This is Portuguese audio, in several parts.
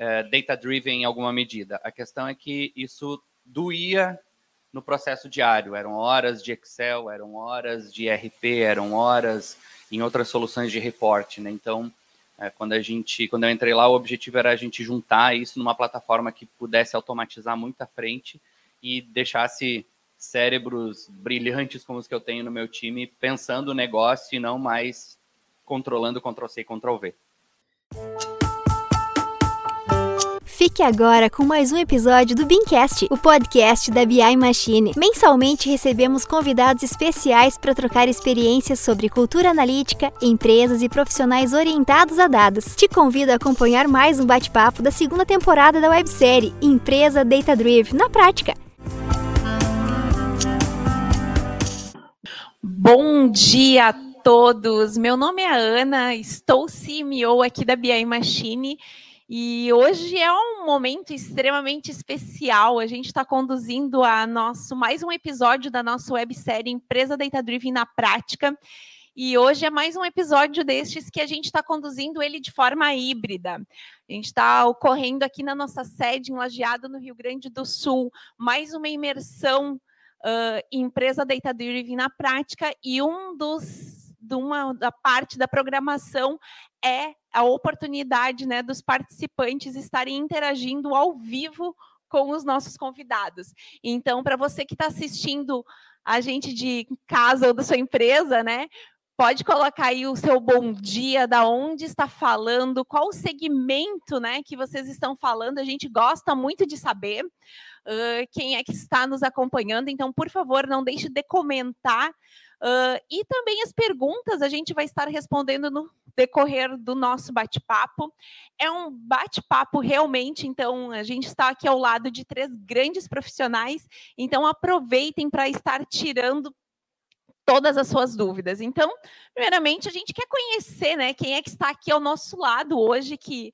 é, data-driven em alguma medida. A questão é que isso doía no processo diário. Eram horas de Excel, eram horas de RP, eram horas em outras soluções de reporte. Né? Então, é, quando a gente, quando eu entrei lá, o objetivo era a gente juntar isso numa plataforma que pudesse automatizar muito à frente e deixasse cérebros brilhantes como os que eu tenho no meu time pensando o negócio e não mais controlando Ctrl-C e Ctrl-V. Fique agora com mais um episódio do Beancast, o podcast da BI Machine. Mensalmente recebemos convidados especiais para trocar experiências sobre cultura analítica, empresas e profissionais orientados a dados. Te convido a acompanhar mais um bate-papo da segunda temporada da websérie Empresa Data Drive na prática. Bom dia a todos. Meu nome é Ana, estou CMO aqui da BI Machine e hoje é um momento extremamente especial. A gente está conduzindo a nosso mais um episódio da nossa websérie Empresa Data Driven na Prática. E hoje é mais um episódio destes que a gente está conduzindo ele de forma híbrida. A gente está ocorrendo aqui na nossa sede em Lajeado, no Rio Grande do Sul, mais uma imersão uh, empresa Data Driven na prática e um dos de uma da parte da programação é a oportunidade né, dos participantes estarem interagindo ao vivo com os nossos convidados. Então, para você que está assistindo a gente de casa ou da sua empresa, né? Pode colocar aí o seu bom dia, da onde está falando, qual o segmento né, que vocês estão falando. A gente gosta muito de saber uh, quem é que está nos acompanhando. Então, por favor, não deixe de comentar Uh, e também as perguntas a gente vai estar respondendo no decorrer do nosso bate-papo. É um bate-papo realmente, então a gente está aqui ao lado de três grandes profissionais, então aproveitem para estar tirando todas as suas dúvidas. Então, primeiramente, a gente quer conhecer, né, quem é que está aqui ao nosso lado hoje que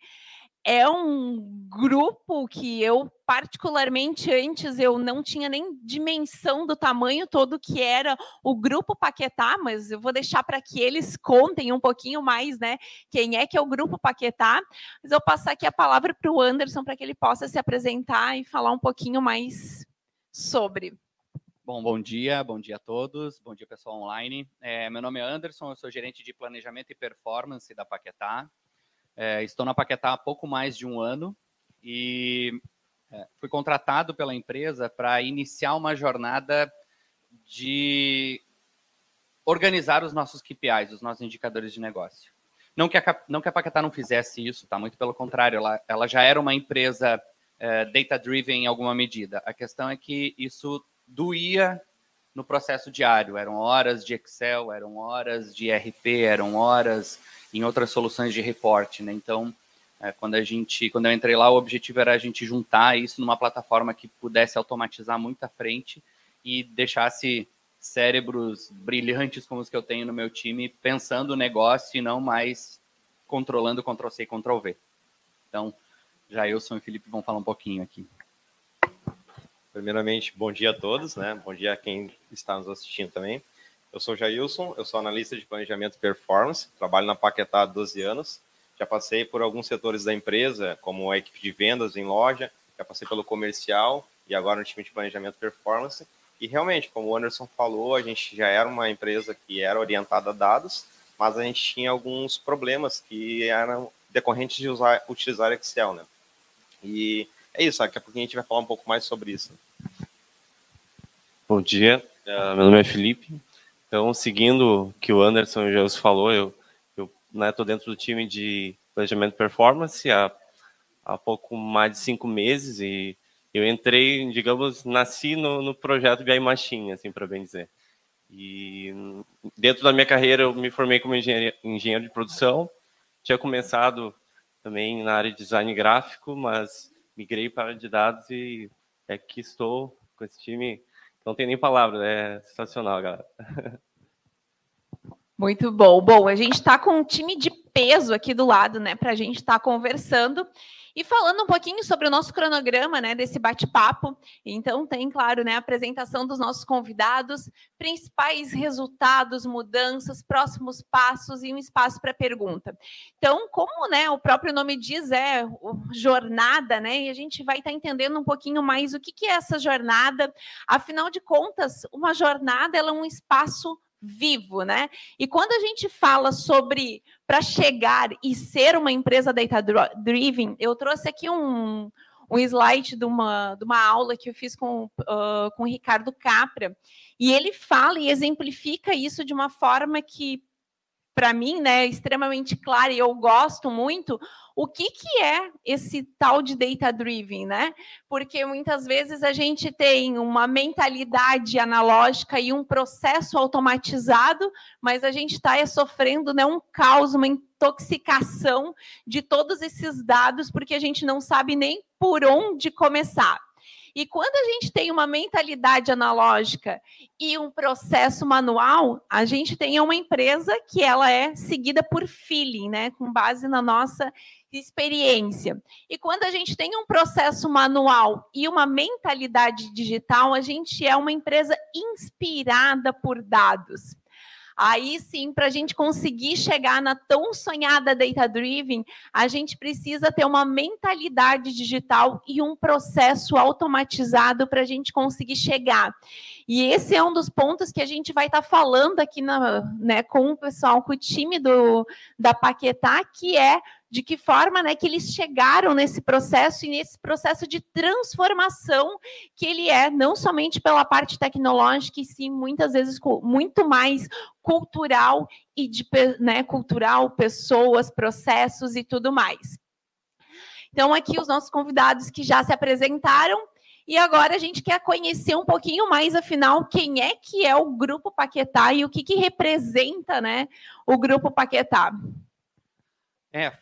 é um grupo que eu particularmente antes eu não tinha nem dimensão do tamanho todo que era o grupo Paquetá, mas eu vou deixar para que eles contem um pouquinho mais, né? Quem é que é o grupo Paquetá? Mas eu passar aqui a palavra para o Anderson para que ele possa se apresentar e falar um pouquinho mais sobre. Bom, bom dia, bom dia a todos, bom dia pessoal online. É, meu nome é Anderson, eu sou gerente de planejamento e performance da Paquetá. É, estou na Paquetá há pouco mais de um ano e é, fui contratado pela empresa para iniciar uma jornada de organizar os nossos KPIs, os nossos indicadores de negócio. Não que a, não que a Paquetá não fizesse isso, tá? Muito pelo contrário, ela, ela já era uma empresa é, data-driven em alguma medida. A questão é que isso doía no processo diário. Eram horas de Excel, eram horas de RP, eram horas em outras soluções de reporte, né? Então, é, quando a gente, quando eu entrei lá, o objetivo era a gente juntar isso numa plataforma que pudesse automatizar muito à frente e deixasse cérebros brilhantes como os que eu tenho no meu time pensando o negócio e não mais controlando Ctrl-C e Ctrl-V. Então, Jailson e Felipe vão falar um pouquinho aqui. Primeiramente, bom dia a todos, né? Bom dia a quem está nos assistindo também. Eu sou Jailson, eu sou analista de planejamento e performance, trabalho na Paquetá há 12 anos. Já passei por alguns setores da empresa, como a equipe de vendas em loja, já passei pelo comercial e agora no time de planejamento e performance. E realmente, como o Anderson falou, a gente já era uma empresa que era orientada a dados, mas a gente tinha alguns problemas que eram decorrentes de usar, utilizar Excel, né? E é isso, daqui a pouco a gente vai falar um pouco mais sobre isso. Bom dia, uh, meu nome é Felipe, então, seguindo o que o Anderson já os falou, eu estou né, dentro do time de planejamento performance há, há pouco mais de cinco meses e eu entrei, digamos, nasci no, no projeto BI Machine, assim, para bem dizer. E dentro da minha carreira eu me formei como engenheiro, de produção, tinha começado também na área de design gráfico, mas migrei para de dados e é que estou com esse time. Não tem nem palavra, é sensacional, galera. Muito bom. Bom, a gente está com um time de peso aqui do lado, né, para a gente estar tá conversando. E falando um pouquinho sobre o nosso cronograma, né, desse bate-papo, então tem, claro, né, a apresentação dos nossos convidados, principais resultados, mudanças, próximos passos e um espaço para pergunta. Então, como, né, o próprio nome diz, é jornada, né, e a gente vai estar tá entendendo um pouquinho mais o que, que é essa jornada. Afinal de contas, uma jornada ela é um espaço vivo, né? E quando a gente fala sobre para chegar e ser uma empresa data-driven, eu trouxe aqui um, um slide de uma, de uma aula que eu fiz com, uh, com o Ricardo Capra, e ele fala e exemplifica isso de uma forma que, para mim, né, é extremamente clara e eu gosto muito, o que, que é esse tal de data driven, né? Porque muitas vezes a gente tem uma mentalidade analógica e um processo automatizado, mas a gente está sofrendo né, um caos, uma intoxicação de todos esses dados, porque a gente não sabe nem por onde começar. E quando a gente tem uma mentalidade analógica e um processo manual, a gente tem uma empresa que ela é seguida por feeling, né, com base na nossa experiência. E quando a gente tem um processo manual e uma mentalidade digital, a gente é uma empresa inspirada por dados. Aí sim, para a gente conseguir chegar na tão sonhada data driven, a gente precisa ter uma mentalidade digital e um processo automatizado para a gente conseguir chegar. E esse é um dos pontos que a gente vai estar tá falando aqui na, né, com o pessoal, com o time do, da Paquetá, que é de que forma né, que eles chegaram nesse processo e nesse processo de transformação que ele é, não somente pela parte tecnológica, e sim muitas vezes muito mais cultural e de né, cultural, pessoas, processos e tudo mais. Então, aqui os nossos convidados que já se apresentaram. E agora a gente quer conhecer um pouquinho mais, afinal, quem é que é o Grupo Paquetá e o que, que representa né, o Grupo Paquetá. É,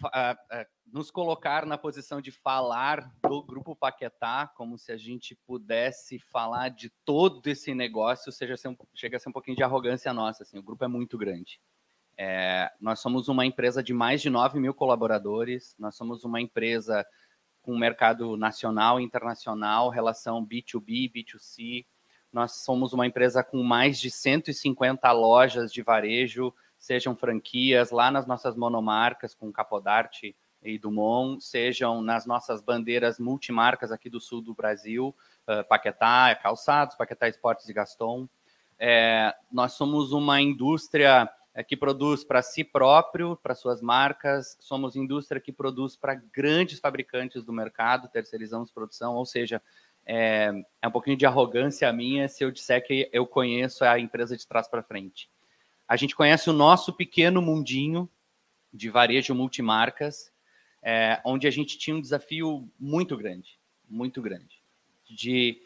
nos colocar na posição de falar do Grupo Paquetá, como se a gente pudesse falar de todo esse negócio, seja, chega a ser um pouquinho de arrogância nossa. Assim, o grupo é muito grande. É, nós somos uma empresa de mais de 9 mil colaboradores, nós somos uma empresa com mercado nacional e internacional, relação B2B, B2C. Nós somos uma empresa com mais de 150 lojas de varejo, sejam franquias lá nas nossas monomarcas com Capodarte e Dumont, sejam nas nossas bandeiras multimarcas aqui do sul do Brasil, uh, Paquetá, Calçados, Paquetá Esportes e Gaston. É, nós somos uma indústria é, que produz para si próprio, para suas marcas, somos indústria que produz para grandes fabricantes do mercado, terceirizamos produção, ou seja, é, é um pouquinho de arrogância minha se eu disser que eu conheço a empresa de trás para frente. A gente conhece o nosso pequeno mundinho de varejo multimarcas, é, onde a gente tinha um desafio muito grande, muito grande. De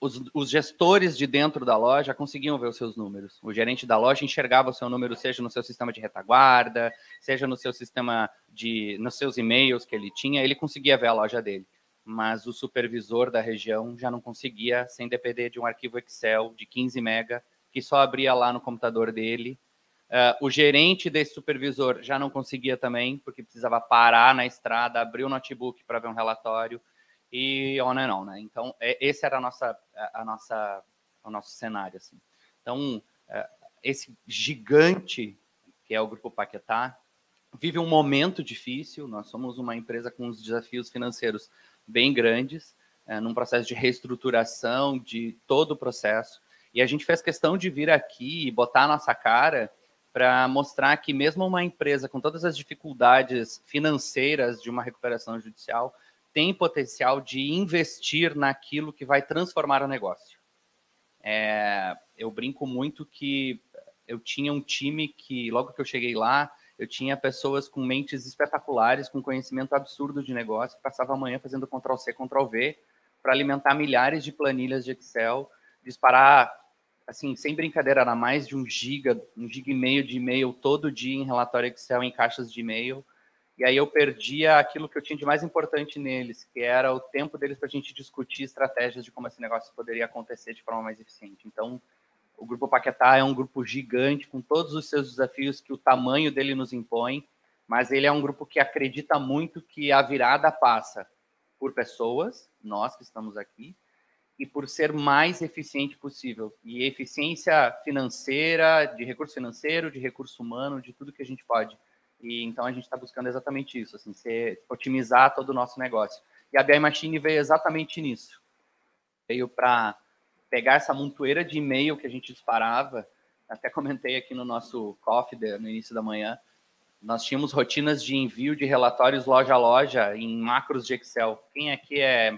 os, os, gestores de dentro da loja conseguiam ver os seus números. O gerente da loja enxergava o seu número, seja no seu sistema de retaguarda, seja no seu sistema de, nos seus e-mails que ele tinha, ele conseguia ver a loja dele. Mas o supervisor da região já não conseguia, sem depender de um arquivo Excel de 15 mega que só abria lá no computador dele. Uh, o gerente desse supervisor já não conseguia também, porque precisava parar na estrada, abrir o notebook para ver um relatório e on and on, né? Então, é, esse era a nossa, a nossa, o nosso cenário, assim. Então, uh, esse gigante que é o Grupo Paquetá vive um momento difícil. Nós somos uma empresa com uns desafios financeiros bem grandes, uh, num processo de reestruturação de todo o processo. E a gente fez questão de vir aqui e botar a nossa cara para mostrar que mesmo uma empresa com todas as dificuldades financeiras de uma recuperação judicial tem potencial de investir naquilo que vai transformar o negócio. É, eu brinco muito que eu tinha um time que, logo que eu cheguei lá, eu tinha pessoas com mentes espetaculares, com conhecimento absurdo de negócio, que passava a manhã fazendo Ctrl-C, Ctrl-V, para alimentar milhares de planilhas de Excel, disparar assim, sem brincadeira, era mais de um giga, um giga e meio de e-mail todo dia em relatório Excel, em caixas de e-mail. E aí eu perdia aquilo que eu tinha de mais importante neles, que era o tempo deles para a gente discutir estratégias de como esse negócio poderia acontecer de forma mais eficiente. Então, O Grupo Paquetá é um grupo gigante, com todos os seus desafios que o tamanho dele nos impõe, mas ele é um grupo que acredita muito que a virada passa por pessoas, nós que estamos aqui, e por ser mais eficiente possível. E eficiência financeira, de recurso financeiro, de recurso humano, de tudo que a gente pode. E então a gente está buscando exatamente isso, assim, ser, otimizar todo o nosso negócio. E a BI Machine veio exatamente nisso. Veio para pegar essa montoeira de e-mail que a gente disparava, até comentei aqui no nosso coffee no início da manhã, nós tínhamos rotinas de envio de relatórios loja a loja em macros de Excel. Quem aqui é,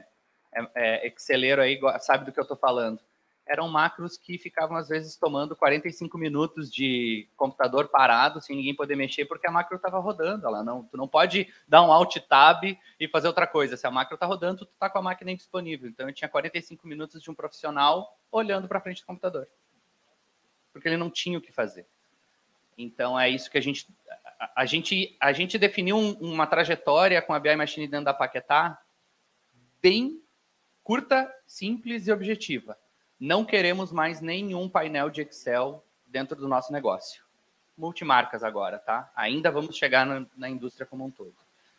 é, é Exceleiro aí sabe do que eu estou falando. Eram macros que ficavam, às vezes, tomando 45 minutos de computador parado, sem ninguém poder mexer, porque a macro estava rodando. Ela não, tu não pode dar um Alt Tab e fazer outra coisa. Se a macro está rodando, tu está com a máquina indisponível. Então, eu tinha 45 minutos de um profissional olhando para frente do computador. Porque ele não tinha o que fazer. Então, é isso que a gente a, gente, a gente definiu um, uma trajetória com a BI Machine dentro da Paquetá bem curta, simples e objetiva. Não queremos mais nenhum painel de Excel dentro do nosso negócio. Multimarcas agora, tá? Ainda vamos chegar na, na indústria como um todo.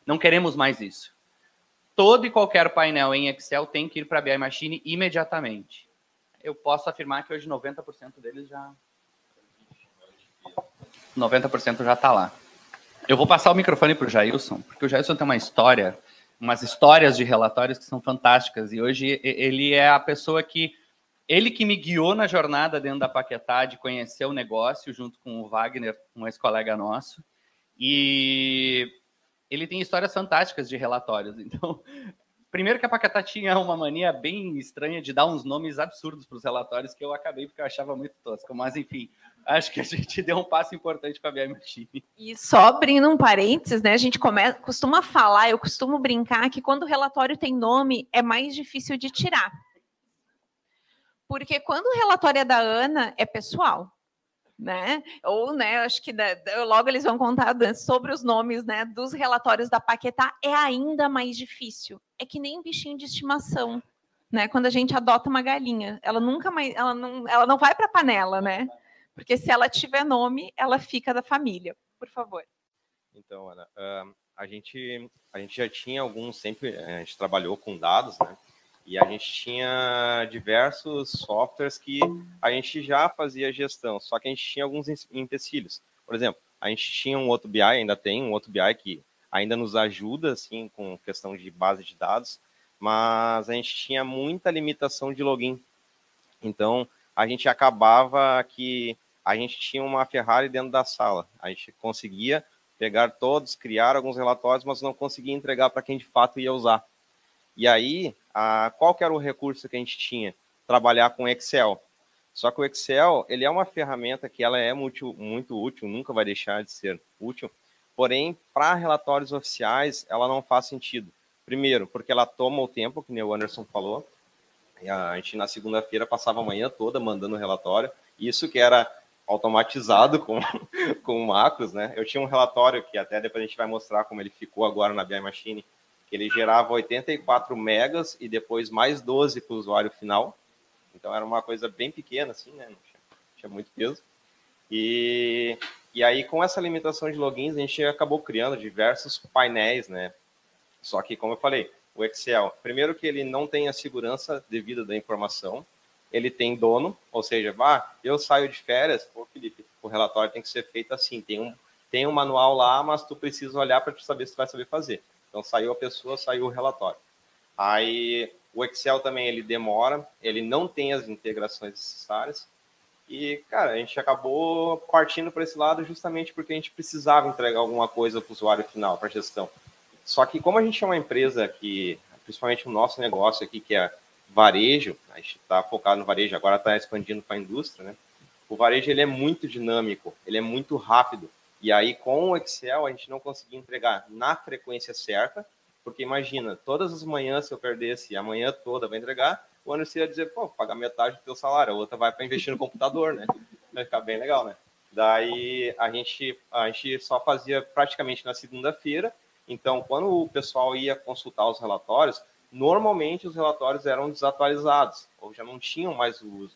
Não queremos mais isso. Todo e qualquer painel em Excel tem que ir para a BI Machine imediatamente. Eu posso afirmar que hoje 90% deles já 90% já está lá. Eu vou passar o microfone para o Jailson, porque o Jailson tem uma história, umas histórias de relatórios que são fantásticas. E hoje ele é a pessoa que. Ele que me guiou na jornada dentro da Paquetá de conhecer o negócio, junto com o Wagner, um ex-colega nosso. E ele tem histórias fantásticas de relatórios. Então, primeiro que a Paquetá tinha uma mania bem estranha de dar uns nomes absurdos para os relatórios que eu acabei porque eu achava muito tosco. Mas, enfim, acho que a gente deu um passo importante para a Machine. E só abrindo um parênteses, né? A gente come, costuma falar, eu costumo brincar que quando o relatório tem nome, é mais difícil de tirar. Porque quando o relatório é da Ana, é pessoal. Né? Ou, né, acho que da, logo eles vão contar sobre os nomes, né, dos relatórios da Paquetá, é ainda mais difícil. É que nem bichinho de estimação, né? Quando a gente adota uma galinha, ela nunca mais, ela não, ela não vai para a panela, né? Porque se ela tiver nome, ela fica da família. Por favor. Então, Ana, a gente a gente já tinha alguns sempre a gente trabalhou com dados, né? E a gente tinha diversos softwares que a gente já fazia gestão, só que a gente tinha alguns empecilhos. Por exemplo, a gente tinha um outro BI, ainda tem um outro BI que ainda nos ajuda assim com questão de base de dados, mas a gente tinha muita limitação de login. Então, a gente acabava que a gente tinha uma Ferrari dentro da sala. A gente conseguia pegar todos, criar alguns relatórios, mas não conseguia entregar para quem de fato ia usar. E aí, a, qual que era o recurso que a gente tinha? Trabalhar com Excel. Só que o Excel, ele é uma ferramenta que ela é muito, muito útil, nunca vai deixar de ser útil, porém, para relatórios oficiais, ela não faz sentido. Primeiro, porque ela toma o tempo, que o Anderson falou, a gente na segunda-feira passava a manhã toda mandando relatório, isso que era automatizado com, com macros, né? Eu tinha um relatório que até depois a gente vai mostrar como ele ficou agora na BI Machine, que ele gerava 84 megas e depois mais 12 para o usuário final. Então era uma coisa bem pequena, assim, né? Não tinha, tinha muito peso. E, e aí, com essa limitação de logins, a gente acabou criando diversos painéis, né? Só que, como eu falei, o Excel, primeiro que ele não tem a segurança devida da informação, ele tem dono, ou seja, ah, eu saio de férias, pô, Felipe, o relatório tem que ser feito assim, tem um, tem um manual lá, mas tu precisa olhar para saber se tu vai saber fazer. Então saiu a pessoa, saiu o relatório. Aí o Excel também ele demora, ele não tem as integrações necessárias. E, cara, a gente acabou partindo para esse lado justamente porque a gente precisava entregar alguma coisa para o usuário final, para a gestão. Só que como a gente é uma empresa que, principalmente o nosso negócio aqui, que é varejo, a gente está focado no varejo, agora está expandindo para a indústria, né? O varejo ele é muito dinâmico, ele é muito rápido. E aí, com o Excel, a gente não conseguia entregar na frequência certa, porque imagina, todas as manhãs, se eu perdesse a manhã toda vai entregar, o Anderson ia dizer, pô, pagar metade do teu salário, a outra vai para investir no computador, né? Vai ficar bem legal, né? Daí a gente, a gente só fazia praticamente na segunda-feira. Então, quando o pessoal ia consultar os relatórios, normalmente os relatórios eram desatualizados ou já não tinham mais o uso.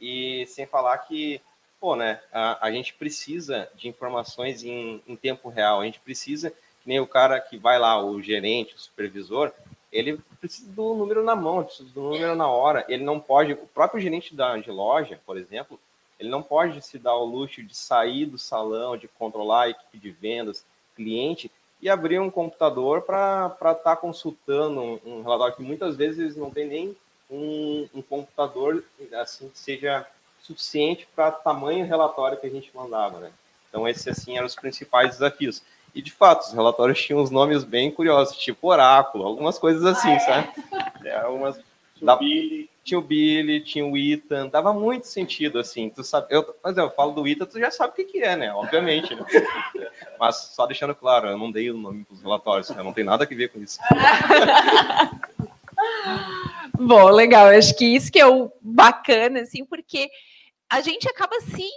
E sem falar que, pô, né, a, a gente precisa de informações em, em tempo real, a gente precisa, que nem o cara que vai lá, o gerente, o supervisor, ele precisa do número na mão, precisa do número na hora. Ele não pode, o próprio gerente da, de loja, por exemplo, ele não pode se dar o luxo de sair do salão, de controlar a equipe de vendas, cliente, e abrir um computador para estar tá consultando um, um, relatório que muitas vezes não tem nem um, um computador assim que seja suficiente para tamanho relatório que a gente mandava, né? Então esses assim eram os principais desafios. E de fato, os relatórios tinham uns nomes bem curiosos, tipo oráculo, algumas coisas assim, ah, é? sabe? É, algumas da, Billy. Tinha o Billy, tinha o Ethan, dava muito sentido, assim. Tu sabe, eu, mas eu falo do Ethan, tu já sabe o que, que é, né? Obviamente. Né? Mas só deixando claro, eu não dei o nome para os relatórios, né? não tem nada a ver com isso. Bom, legal. Eu acho que isso que é o bacana, assim, porque a gente acaba se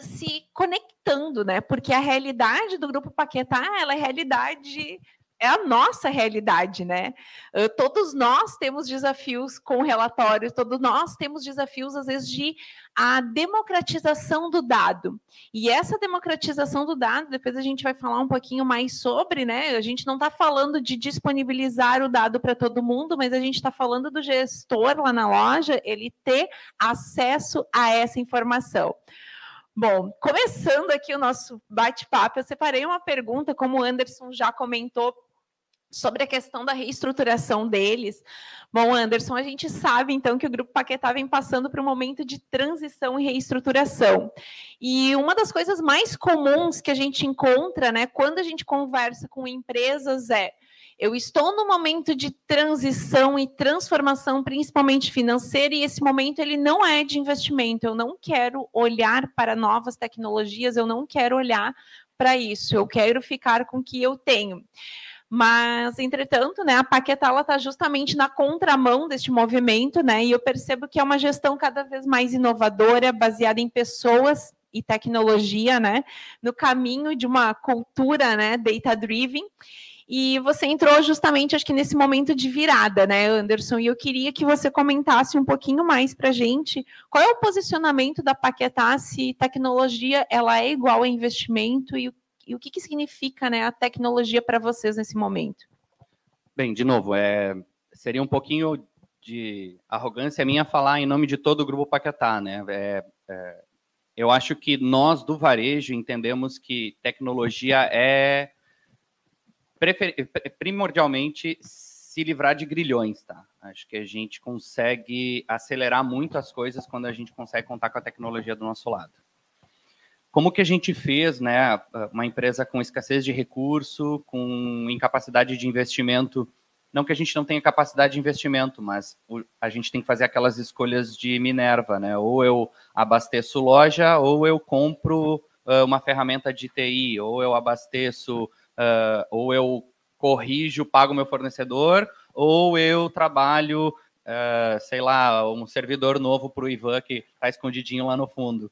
se conectando, né? Porque a realidade do grupo Paquetá, ela é realidade é a nossa realidade, né? Todos nós temos desafios com relatórios, todos nós temos desafios, às vezes, de a democratização do dado. E essa democratização do dado, depois a gente vai falar um pouquinho mais sobre, né? A gente não está falando de disponibilizar o dado para todo mundo, mas a gente está falando do gestor lá na loja, ele ter acesso a essa informação. Bom, começando aqui o nosso bate-papo, eu separei uma pergunta, como o Anderson já comentou, sobre a questão da reestruturação deles. Bom, Anderson, a gente sabe então que o Grupo Paquetá vem passando por um momento de transição e reestruturação. E uma das coisas mais comuns que a gente encontra, né, quando a gente conversa com empresas é eu estou no momento de transição e transformação, principalmente financeira, e esse momento ele não é de investimento. Eu não quero olhar para novas tecnologias, eu não quero olhar para isso. Eu quero ficar com o que eu tenho. Mas, entretanto, né, a Paquetá está justamente na contramão deste movimento, né? E eu percebo que é uma gestão cada vez mais inovadora, baseada em pessoas e tecnologia, né? No caminho de uma cultura, né, data-driven. E você entrou justamente, acho que nesse momento de virada, né, Anderson? E eu queria que você comentasse um pouquinho mais para gente qual é o posicionamento da Paquetá, se tecnologia ela é igual a investimento e, e o que, que significa né, a tecnologia para vocês nesse momento. Bem, de novo, é, seria um pouquinho de arrogância minha falar em nome de todo o grupo Paquetá, né? É, é, eu acho que nós do varejo entendemos que tecnologia é primordialmente se livrar de grilhões, tá? Acho que a gente consegue acelerar muito as coisas quando a gente consegue contar com a tecnologia do nosso lado. Como que a gente fez, né, uma empresa com escassez de recurso, com incapacidade de investimento, não que a gente não tenha capacidade de investimento, mas a gente tem que fazer aquelas escolhas de Minerva, né? Ou eu abasteço loja, ou eu compro uh, uma ferramenta de TI, ou eu abasteço uh, ou eu corrijo, pago meu fornecedor, ou eu trabalho, uh, sei lá, um servidor novo para o Ivan que está escondidinho lá no fundo.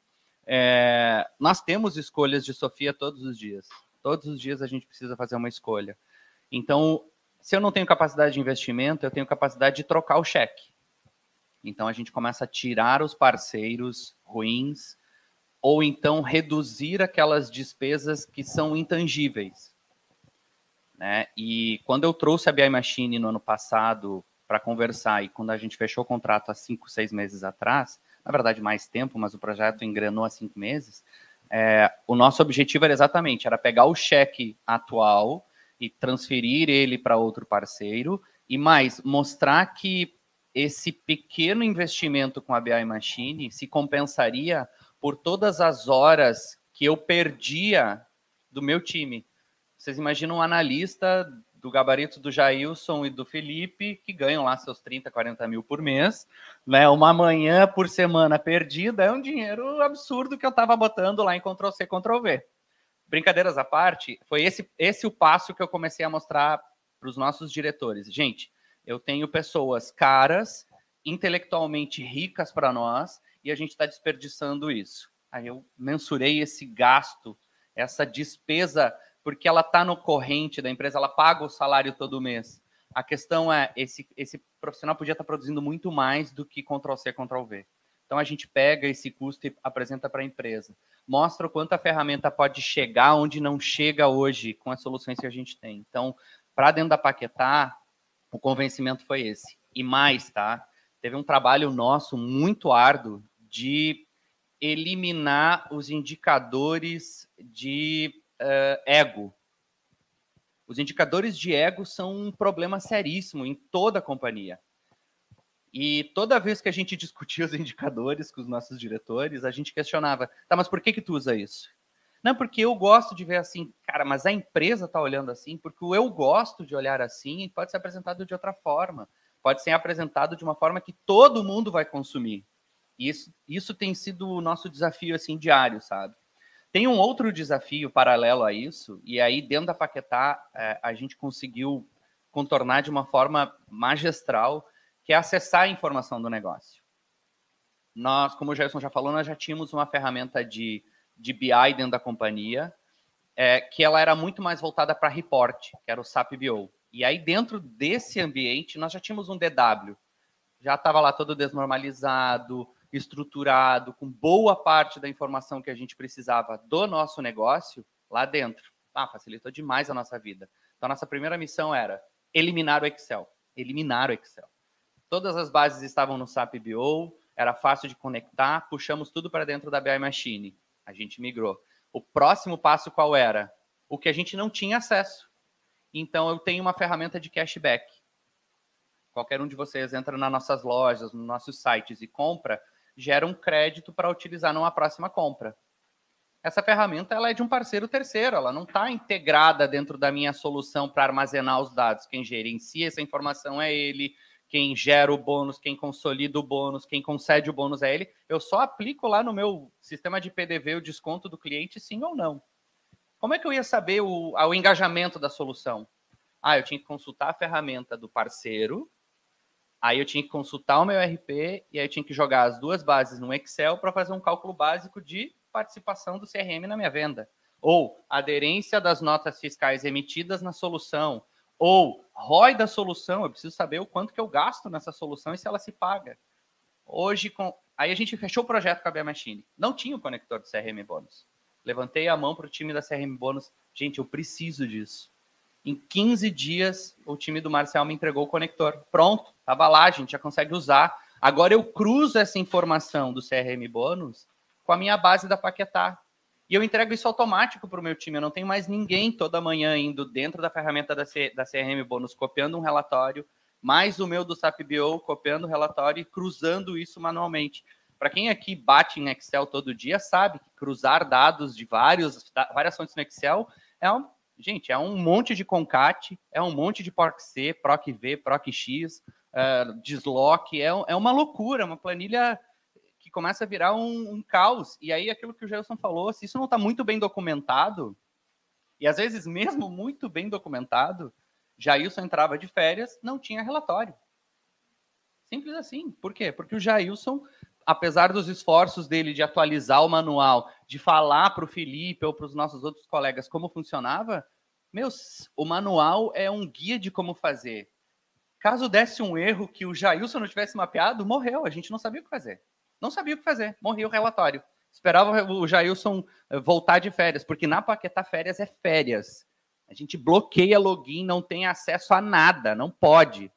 É, nós temos escolhas de Sofia todos os dias. Todos os dias a gente precisa fazer uma escolha. Então, se eu não tenho capacidade de investimento, eu tenho capacidade de trocar o cheque. Então a gente começa a tirar os parceiros ruins ou então reduzir aquelas despesas que são intangíveis. Né? E quando eu trouxe a BI Machine no ano passado para conversar e quando a gente fechou o contrato há cinco, seis meses atrás, na verdade mais tempo, mas o projeto engrenou há cinco meses, é, o nosso objetivo era exatamente era pegar o cheque atual e transferir ele para outro parceiro e mais mostrar que esse pequeno investimento com a BI Machine se compensaria por todas as horas que eu perdia do meu time. Vocês imaginam um analista do gabarito do Jailson e do Felipe, que ganham lá seus 30, 40 mil por mês, né? Uma manhã por semana perdida é um dinheiro absurdo que eu estava botando lá em Ctrl-C, Ctrl-V. Brincadeiras à parte, foi esse, esse o passo que eu comecei a mostrar para os nossos diretores. Gente, eu tenho pessoas caras, intelectualmente ricas para nós, e a gente está desperdiçando isso. Aí eu mensurei esse gasto, essa despesa porque ela está no corrente da empresa, ela paga o salário todo mês. A questão é, esse, esse profissional podia estar tá produzindo muito mais do que Ctrl-C, Ctrl-V. Então a gente pega esse custo e apresenta para a empresa. Mostra o quanto a ferramenta pode chegar onde não chega hoje com as soluções que a gente tem. Então, para dentro da Paquetá, o convencimento foi esse. E mais, tá? Teve um trabalho nosso muito árduo de eliminar os indicadores de uh, ego. Os indicadores de ego são um problema seríssimo em toda a companhia. E toda vez que a gente discutia os indicadores com os nossos diretores, a gente questionava, tá, mas por que que tu usa isso? Não, porque eu gosto de ver assim, cara, mas a empresa está olhando assim, porque o eu gosto de olhar assim pode ser apresentado de outra forma, pode ser apresentado de uma forma que todo mundo vai consumir. E isso, isso tem sido o nosso desafio assim diário, sabe? Tem um outro desafio paralelo a isso, e aí dentro da Paquetá é, a gente conseguiu contornar de uma forma magistral, que é acessar a informação do negócio. Nós, como o Gerson já falou, nós já tínhamos uma ferramenta de, de BI dentro da companhia, é, que ela era muito mais voltada para report, que era o SAP BO. E aí, dentro desse ambiente, nós já tínhamos um DW. Já estava lá todo desnormalizado, estruturado, com boa parte da informação que a gente precisava do nosso negócio lá dentro. Ah, facilitou demais a nossa vida. Então, nossa primeira missão era eliminar o Excel. Eliminar o Excel. Todas as bases estavam no SAP BO, era fácil de conectar, puxamos tudo para dentro da BI Machine. A gente migrou. O próximo passo qual era? O que a gente não tinha acesso. Então eu tenho uma ferramenta de cashback. Qualquer um de vocês entra nas nossas lojas, nos nossos sites e compra, gera um crédito para utilizar numa próxima compra. Essa ferramenta ela é de um parceiro terceiro, ela não está integrada dentro da minha solução para armazenar os dados. Quem gerencia essa informação é ele, quem gera o bônus, quem consolida o bônus, quem concede o bônus é ele. Eu só aplico lá no meu sistema de PDV o desconto do cliente, sim ou não. Como é que eu ia saber o, o engajamento da solução? Ah, eu tinha que consultar a ferramenta do parceiro, aí eu tinha que consultar o meu RP e aí eu tinha que jogar as duas bases no Excel para fazer um cálculo básico de participação do CRM na minha venda. Ou aderência das notas fiscais emitidas na solução, ou ROI da solução, eu preciso saber o quanto que eu gasto nessa solução e se ela se paga. Hoje, com... aí a gente fechou o projeto com a BM Machine. Não tinha o conector do CRM Bônus. Levantei a mão para o time da CRM Bônus. Gente, eu preciso disso. Em 15 dias, o time do Marcel me entregou o conector. Pronto, estava lá, a gente já consegue usar. Agora eu cruzo essa informação do CRM Bônus com a minha base da Paquetá. E eu entrego isso automático para o meu time. Eu não tenho mais ninguém toda manhã indo dentro da ferramenta da, C, da CRM Bônus, copiando um relatório, mais o meu do SAP BO, copiando o relatório e cruzando isso manualmente. Para quem aqui bate em Excel todo dia, sabe que cruzar dados de vários, várias fontes no Excel é um, gente, é um monte de concat, é um monte de PROC-C, PROC-V, PROC-X, uh, deslock, é, é uma loucura, uma planilha começa a virar um, um, caos. E aí, aquilo que o Gelson falou, se isso não está muito bem documentado, e às vezes mesmo muito bem documentado, Jailson entrava de férias, não tinha relatório. Simples assim. Por quê? Porque o Jailson, apesar dos esforços dele de atualizar o manual, de falar para o Felipe ou para os nossos outros colegas como funcionava, meus, o manual é um guia de como fazer. Caso desse um erro que o Jailson não tivesse mapeado, morreu, a gente não sabia o que fazer. Não sabia o que fazer, morri o relatório. Esperava o Jailson eh, voltar de férias, porque na Paquetá férias é férias. A gente bloqueia login, não tem acesso a nada, não pode.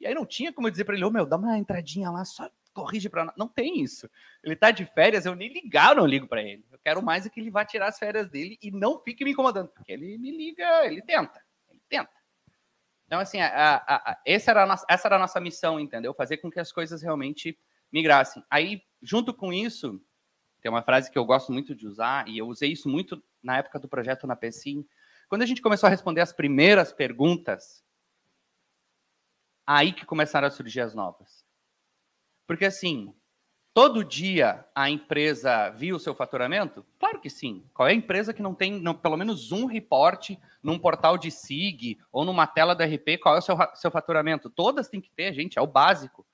E aí não tinha como dizer para ele, ô oh, meu, dá uma entradinha lá, só corrige para Não tem isso. Ele tá de férias, eu nem ligar, eu não ligo para ele. Eu quero mais é que ele vá tirar as férias dele e não fique me incomodando, porque ele me liga, ele tenta, ele tenta. Então, assim, a, a, a, essa, era a nossa, essa era a nossa missão, entendeu? Fazer com que as coisas realmente migrassem. Aí, junto com isso, tem uma frase que eu gosto muito de usar, e eu usei isso muito na época do projeto na PSIM. Quando a gente começou a responder as primeiras perguntas, aí que começaram a surgir as novas. Porque assim, todo dia a empresa viu o seu faturamento? Claro que sim. Qual é a empresa que não tem não, pelo menos um reporte num portal de SIG ou numa tela da RP? Qual é o seu, seu faturamento? Todas têm que ter, gente, é o básico.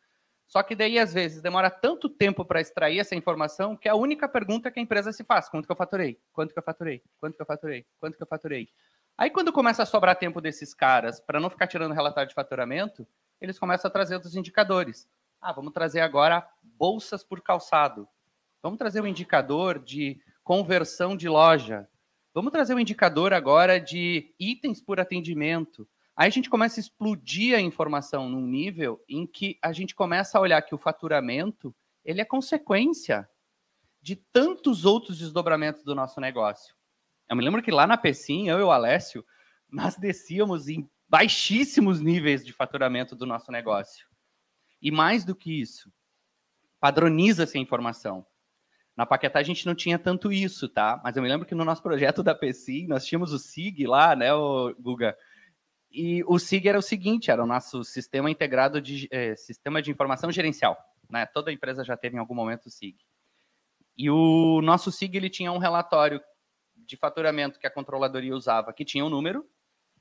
Só que daí, às vezes, demora tanto tempo para extrair essa informação que a única pergunta que a empresa se faz: quanto que eu faturei? Quanto que eu faturei? Quanto que eu faturei? Quanto que eu faturei? Aí, quando começa a sobrar tempo desses caras para não ficar tirando relatório de faturamento, eles começam a trazer outros indicadores. Ah, vamos trazer agora bolsas por calçado. Vamos trazer um indicador de conversão de loja. Vamos trazer um indicador agora de itens por atendimento. Aí a gente começa a explodir a informação num nível em que a gente começa a olhar que o faturamento ele é consequência de tantos outros desdobramentos do nosso negócio. Eu me lembro que lá na Pecim, eu e o Alessio, nós descíamos em baixíssimos níveis de faturamento do nosso negócio. E mais do que isso, padroniza-se a informação. Na Paquetá a gente não tinha tanto isso, tá? Mas eu me lembro que no nosso projeto da Pecim, nós tínhamos o SIG lá, né, o Guga? E o SIG era o seguinte, era o nosso sistema integrado de eh, sistema de informação gerencial, né? Toda empresa já teve em algum momento o SIG. E o nosso SIG ele tinha um relatório de faturamento que a controladoria usava, que tinha um número,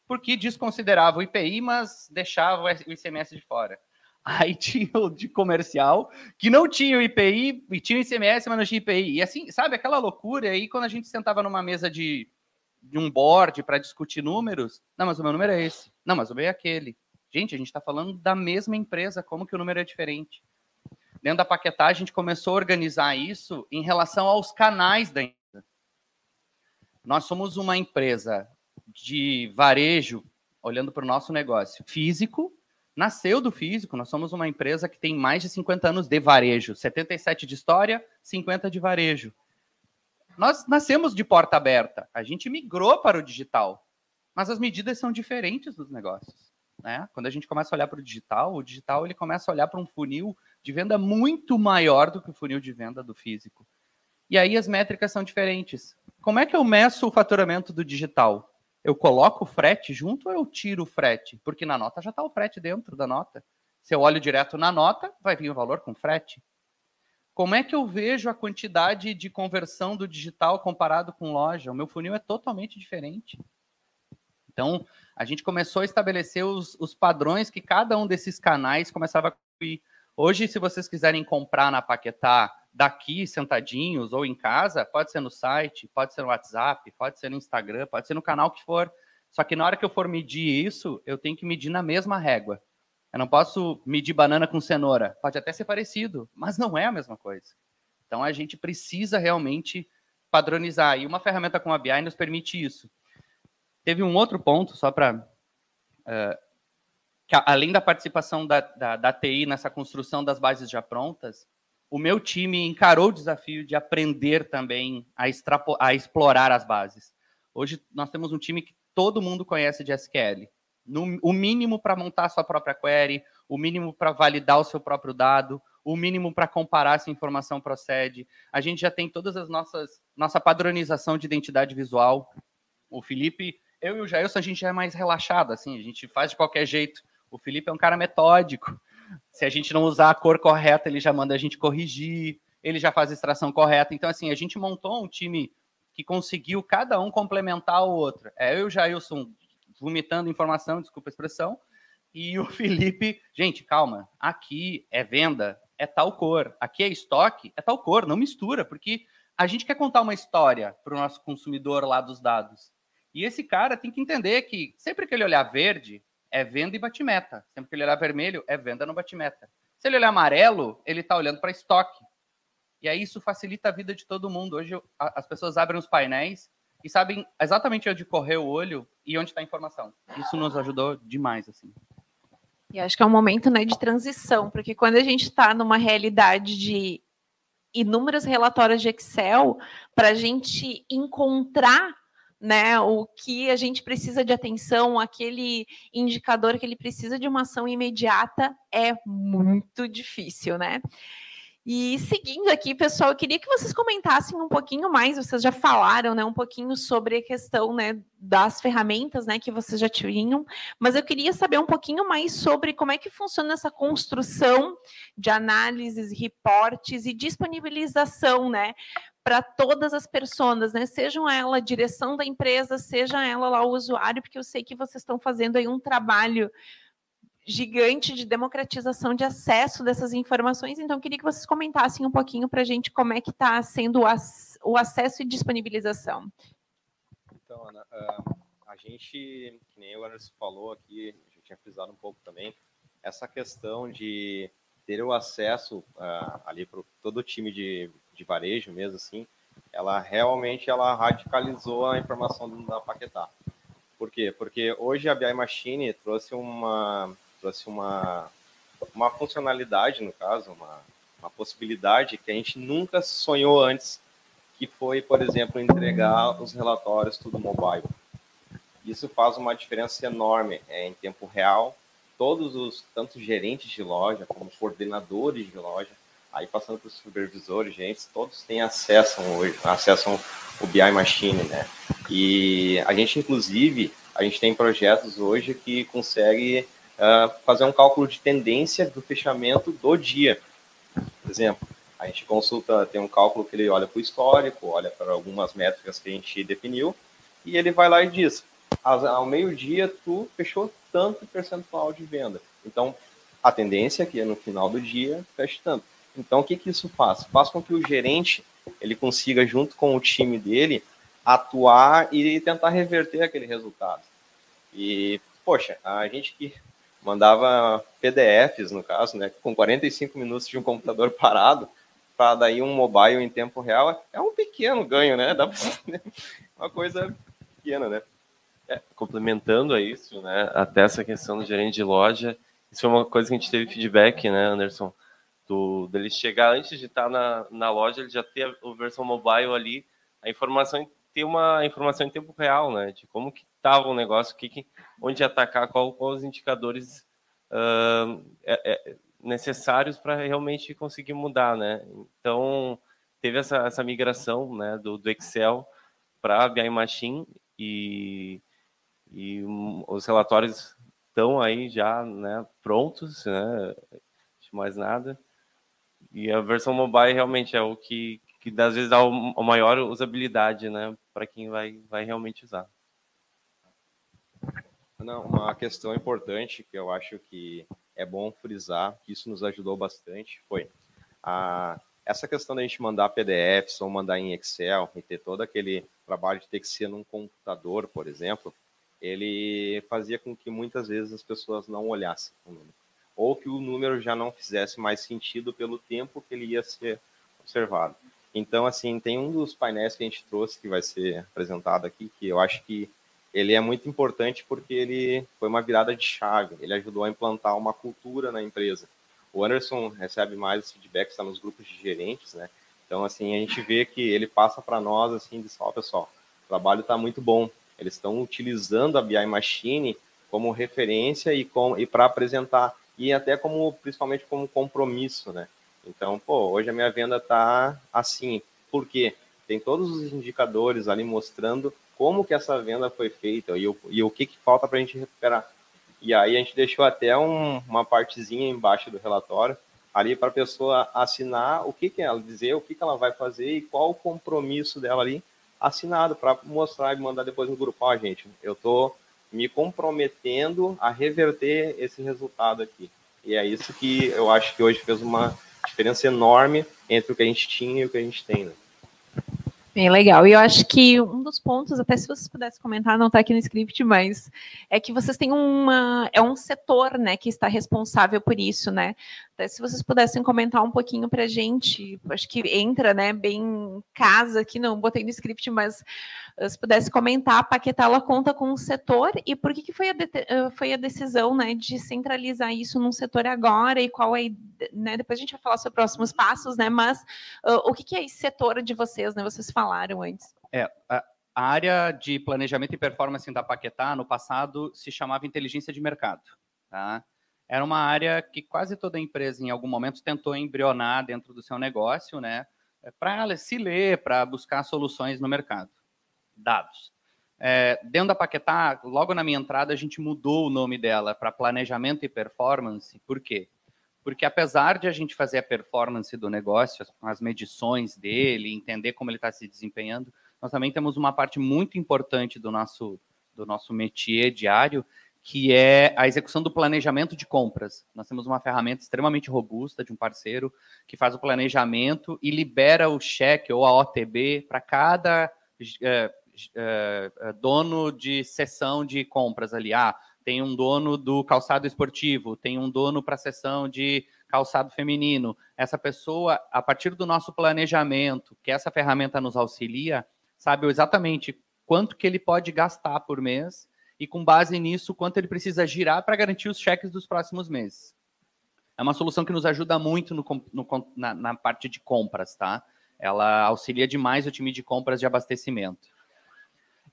porque desconsiderava o IPI, mas deixava o ICMS de fora. Aí tinha o de comercial, que não tinha o IPI, e tinha o ICMS, mas não tinha IPI. E assim, sabe, aquela loucura. Aí, quando a gente sentava numa mesa de, de um board para discutir números, não, mas o meu número é esse. Não, mas o meu é aquele. Gente, a gente está falando da mesma empresa, como que o número é diferente? Dentro da Paquetá, a gente começou a organizar isso em relação aos canais da empresa. Nós somos uma empresa de varejo, olhando para o nosso negócio, físico, nasceu do físico. Nós somos uma empresa que tem mais de 50 anos de varejo, 77 de história, 50 de varejo. Nós nascemos de porta aberta, a gente migrou para o digital, mas as medidas são diferentes dos negócios. Né? Quando a gente começa a olhar para o digital, o digital ele começa a olhar para um funil de venda muito maior do que o funil de venda do físico. E aí as métricas são diferentes. Como é que eu meço o faturamento do digital? Eu coloco o frete junto ou eu tiro o frete? Porque na nota já está o frete dentro da nota. Se eu olho direto na nota, vai vir o valor com frete. Como é que eu vejo a quantidade de conversão do digital comparado com loja? O meu funil é totalmente diferente. Então, a gente começou a estabelecer os, os padrões que cada um desses canais começava a construir. Hoje, se vocês quiserem comprar na Paquetá daqui, sentadinhos ou em casa, pode ser no site, pode ser no WhatsApp, pode ser no Instagram, pode ser no canal que for. Só que na hora que eu for medir isso, eu tenho que medir na mesma régua. Eu não posso medir banana com cenoura. Pode até ser parecido, mas não é a mesma coisa. Então a gente precisa realmente padronizar. E uma ferramenta como a BI nos permite isso. Teve um outro ponto, só para. Uh, eh, além da participação da, da, da TI nessa construção das bases já prontas, o meu time encarou o desafio de aprender também a, a, explorar as bases. Hoje nós temos um time que todo mundo conhece de SQL. No, o mínimo para montar sua própria query, o mínimo para validar o seu próprio dado, o mínimo para comparar se a informação procede. A gente já tem todas as nossas nossa padronização de identidade visual. O Felipe, eu e o Jailson, a gente já é mais relaxado, assim, a gente faz de qualquer jeito. O Felipe é um cara metódico. Se a gente não usar a cor correta, ele já manda a gente corrigir, ele já faz a extração correta. Então, assim, a gente montou um time que conseguiu cada um complementar o outro. É eu e o Jailson vomitando informação, desculpa a expressão, e o Felipe, gente, calma, aqui é venda, é tal cor, aqui é estoque, é tal cor, não mistura, porque a gente quer contar uma história para o nosso consumidor lá dos dados. E esse cara tem que entender que sempre que ele olhar verde, é venda e batimeta. Sempre que ele olhar vermelho, é venda no batimeta. Se ele olhar amarelo, ele está olhando para estoque. E aí isso facilita a vida de todo mundo. Hoje as pessoas abrem os painéis e sabem exatamente onde correr o olho e onde está a informação. Isso nos ajudou demais, assim. E acho que é um momento né, de transição, porque quando a gente está numa realidade de inúmeros relatórios de Excel, para a gente encontrar né, o que a gente precisa de atenção, aquele indicador que ele precisa de uma ação imediata, é muito difícil, né? E seguindo aqui, pessoal, eu queria que vocês comentassem um pouquinho mais, vocês já falaram, né, um pouquinho sobre a questão, né, das ferramentas, né, que vocês já tinham, mas eu queria saber um pouquinho mais sobre como é que funciona essa construção de análises, reportes e disponibilização, né, para todas as pessoas, né? Sejam ela a direção da empresa, seja ela lá o usuário, porque eu sei que vocês estão fazendo aí um trabalho gigante de democratização de acesso dessas informações. Então, queria que vocês comentassem um pouquinho para a gente como é que está sendo o, acesso e disponibilização. Então, Ana, a gente, que nem o Anderson falou aqui, a gente tinha frisado um pouco também, essa questão de ter o acesso uh, ali para todo o time de, de varejo mesmo, assim, ela realmente ela radicalizou a informação da Paquetá. Por quê? Porque hoje a BI Machine trouxe uma, trouxe uma, uma funcionalidade, no caso, uma, uma possibilidade que a gente nunca sonhou antes, que foi, por exemplo, entregar os relatórios tudo mobile. Isso faz uma diferença enorme é, em tempo real. Todos os, tanto gerentes de loja como coordenadores de loja, aí passando para os supervisores, gente, todos têm acesso hoje, acessam o BI Machine, né? E a gente, inclusive, a gente tem projetos hoje que consegue uh, fazer um cálculo de tendência do fechamento do dia. Por exemplo, a gente consulta, tem um cálculo que ele olha para o histórico, olha para algumas métricas que a gente definiu, e ele vai lá e diz, ao meio-dia tu fechou tanto percentual de venda. Então, a tendência é que no final do dia feche tanto. Então, o que, que isso faz? Faz com que o gerente ele consiga, junto com o time dele, atuar e tentar reverter aquele resultado. E, poxa, a gente que mandava PDFs, no caso, né, com 45 minutos de um computador parado, para daí um mobile em tempo real, é um pequeno ganho, né? Dá pra... uma coisa pequena, né? É, complementando a isso, né, até essa questão do gerente de loja, isso foi uma coisa que a gente teve feedback, né, Anderson, do, dele chegar antes de estar na, na loja, ele já ter a versão mobile ali, a informação, ter uma informação em tempo real, né, de como que estava o negócio, que, que, onde atacar, qual, qual os indicadores uh, é, é, necessários para realmente conseguir mudar, né, então teve essa, essa migração, né, do, do Excel para BI Machine e e os relatórios estão aí já né, prontos, né, de mais nada. E a versão mobile realmente é o que, que às vezes dá a maior usabilidade né, para quem vai, vai realmente usar. Não, uma questão importante que eu acho que é bom frisar, que isso nos ajudou bastante, foi a, essa questão da gente mandar PDFs ou mandar em Excel e ter todo aquele trabalho de ter que ser num computador, por exemplo, ele fazia com que muitas vezes as pessoas não olhassem o número, ou que o número já não fizesse mais sentido pelo tempo que ele ia ser observado. Então, assim, tem um dos painéis que a gente trouxe que vai ser apresentado aqui, que eu acho que ele é muito importante porque ele foi uma virada de chave, ele ajudou a implantar uma cultura na empresa. O Anderson recebe mais feedback, está nos grupos de gerentes, né? Então, assim, a gente vê que ele passa para nós, assim, de só, pessoal, o trabalho está muito bom, eles estão utilizando a BI Machine como referência e, e para apresentar e até como principalmente como compromisso, né? Então, pô, hoje a minha venda está assim, por quê? Tem todos os indicadores ali mostrando como que essa venda foi feita e o, e o que, que falta para a gente recuperar. E aí a gente deixou até um, uma partezinha embaixo do relatório ali para a pessoa assinar o que, que ela dizer, o que, que ela vai fazer e qual o compromisso dela ali assinado para mostrar e mandar depois no grupo, ó, gente, eu estou me comprometendo a reverter esse resultado aqui. E é isso que eu acho que hoje fez uma diferença enorme entre o que a gente tinha e o que a gente tem, né? Bem legal. E eu acho que um dos pontos, até se vocês pudessem comentar, não está aqui no script, mas é que vocês têm uma. É um setor né, que está responsável por isso, né? Até se vocês pudessem comentar um pouquinho para a gente, acho que entra né, bem casa aqui, não botei no script, mas eh, se pudesse comentar, a Paquetá ela conta com um setor e por que, que foi, a eh, foi a decisão né, de centralizar isso num setor agora e qual é, né, depois a gente vai falar sobre os próximos passos, né, mas uh, o que, que é esse setor de vocês, né, vocês falaram antes? É, a, a área de planejamento e performance da Paquetá, no passado, se chamava inteligência de mercado, tá? Era uma área que quase toda empresa, em algum momento, tentou embrionar dentro do seu negócio, né? Para se ler, para buscar soluções no mercado. Dados. É, dentro da Paquetá, logo na minha entrada, a gente mudou o nome dela para Planejamento e Performance. Por quê? Porque apesar de a gente fazer a performance do negócio, as medições dele, entender como ele está se desempenhando, nós também temos uma parte muito importante do nosso, do nosso métier diário, que é a execução do planejamento de compras. Nós temos uma ferramenta extremamente robusta de um parceiro que faz o planejamento e libera o cheque ou a OTB para cada é, é, dono de sessão de compras ali. Ah, tem um dono do calçado esportivo, tem um dono para a seção de calçado feminino. Essa pessoa, a partir do nosso planejamento, que essa ferramenta nos auxilia, sabe exatamente quanto que ele pode gastar por mês e com base nisso quanto ele precisa girar para garantir os cheques dos próximos meses. É uma solução que nos ajuda muito no, no, na, na parte de compras, tá? Ela auxilia demais o time de compras de abastecimento.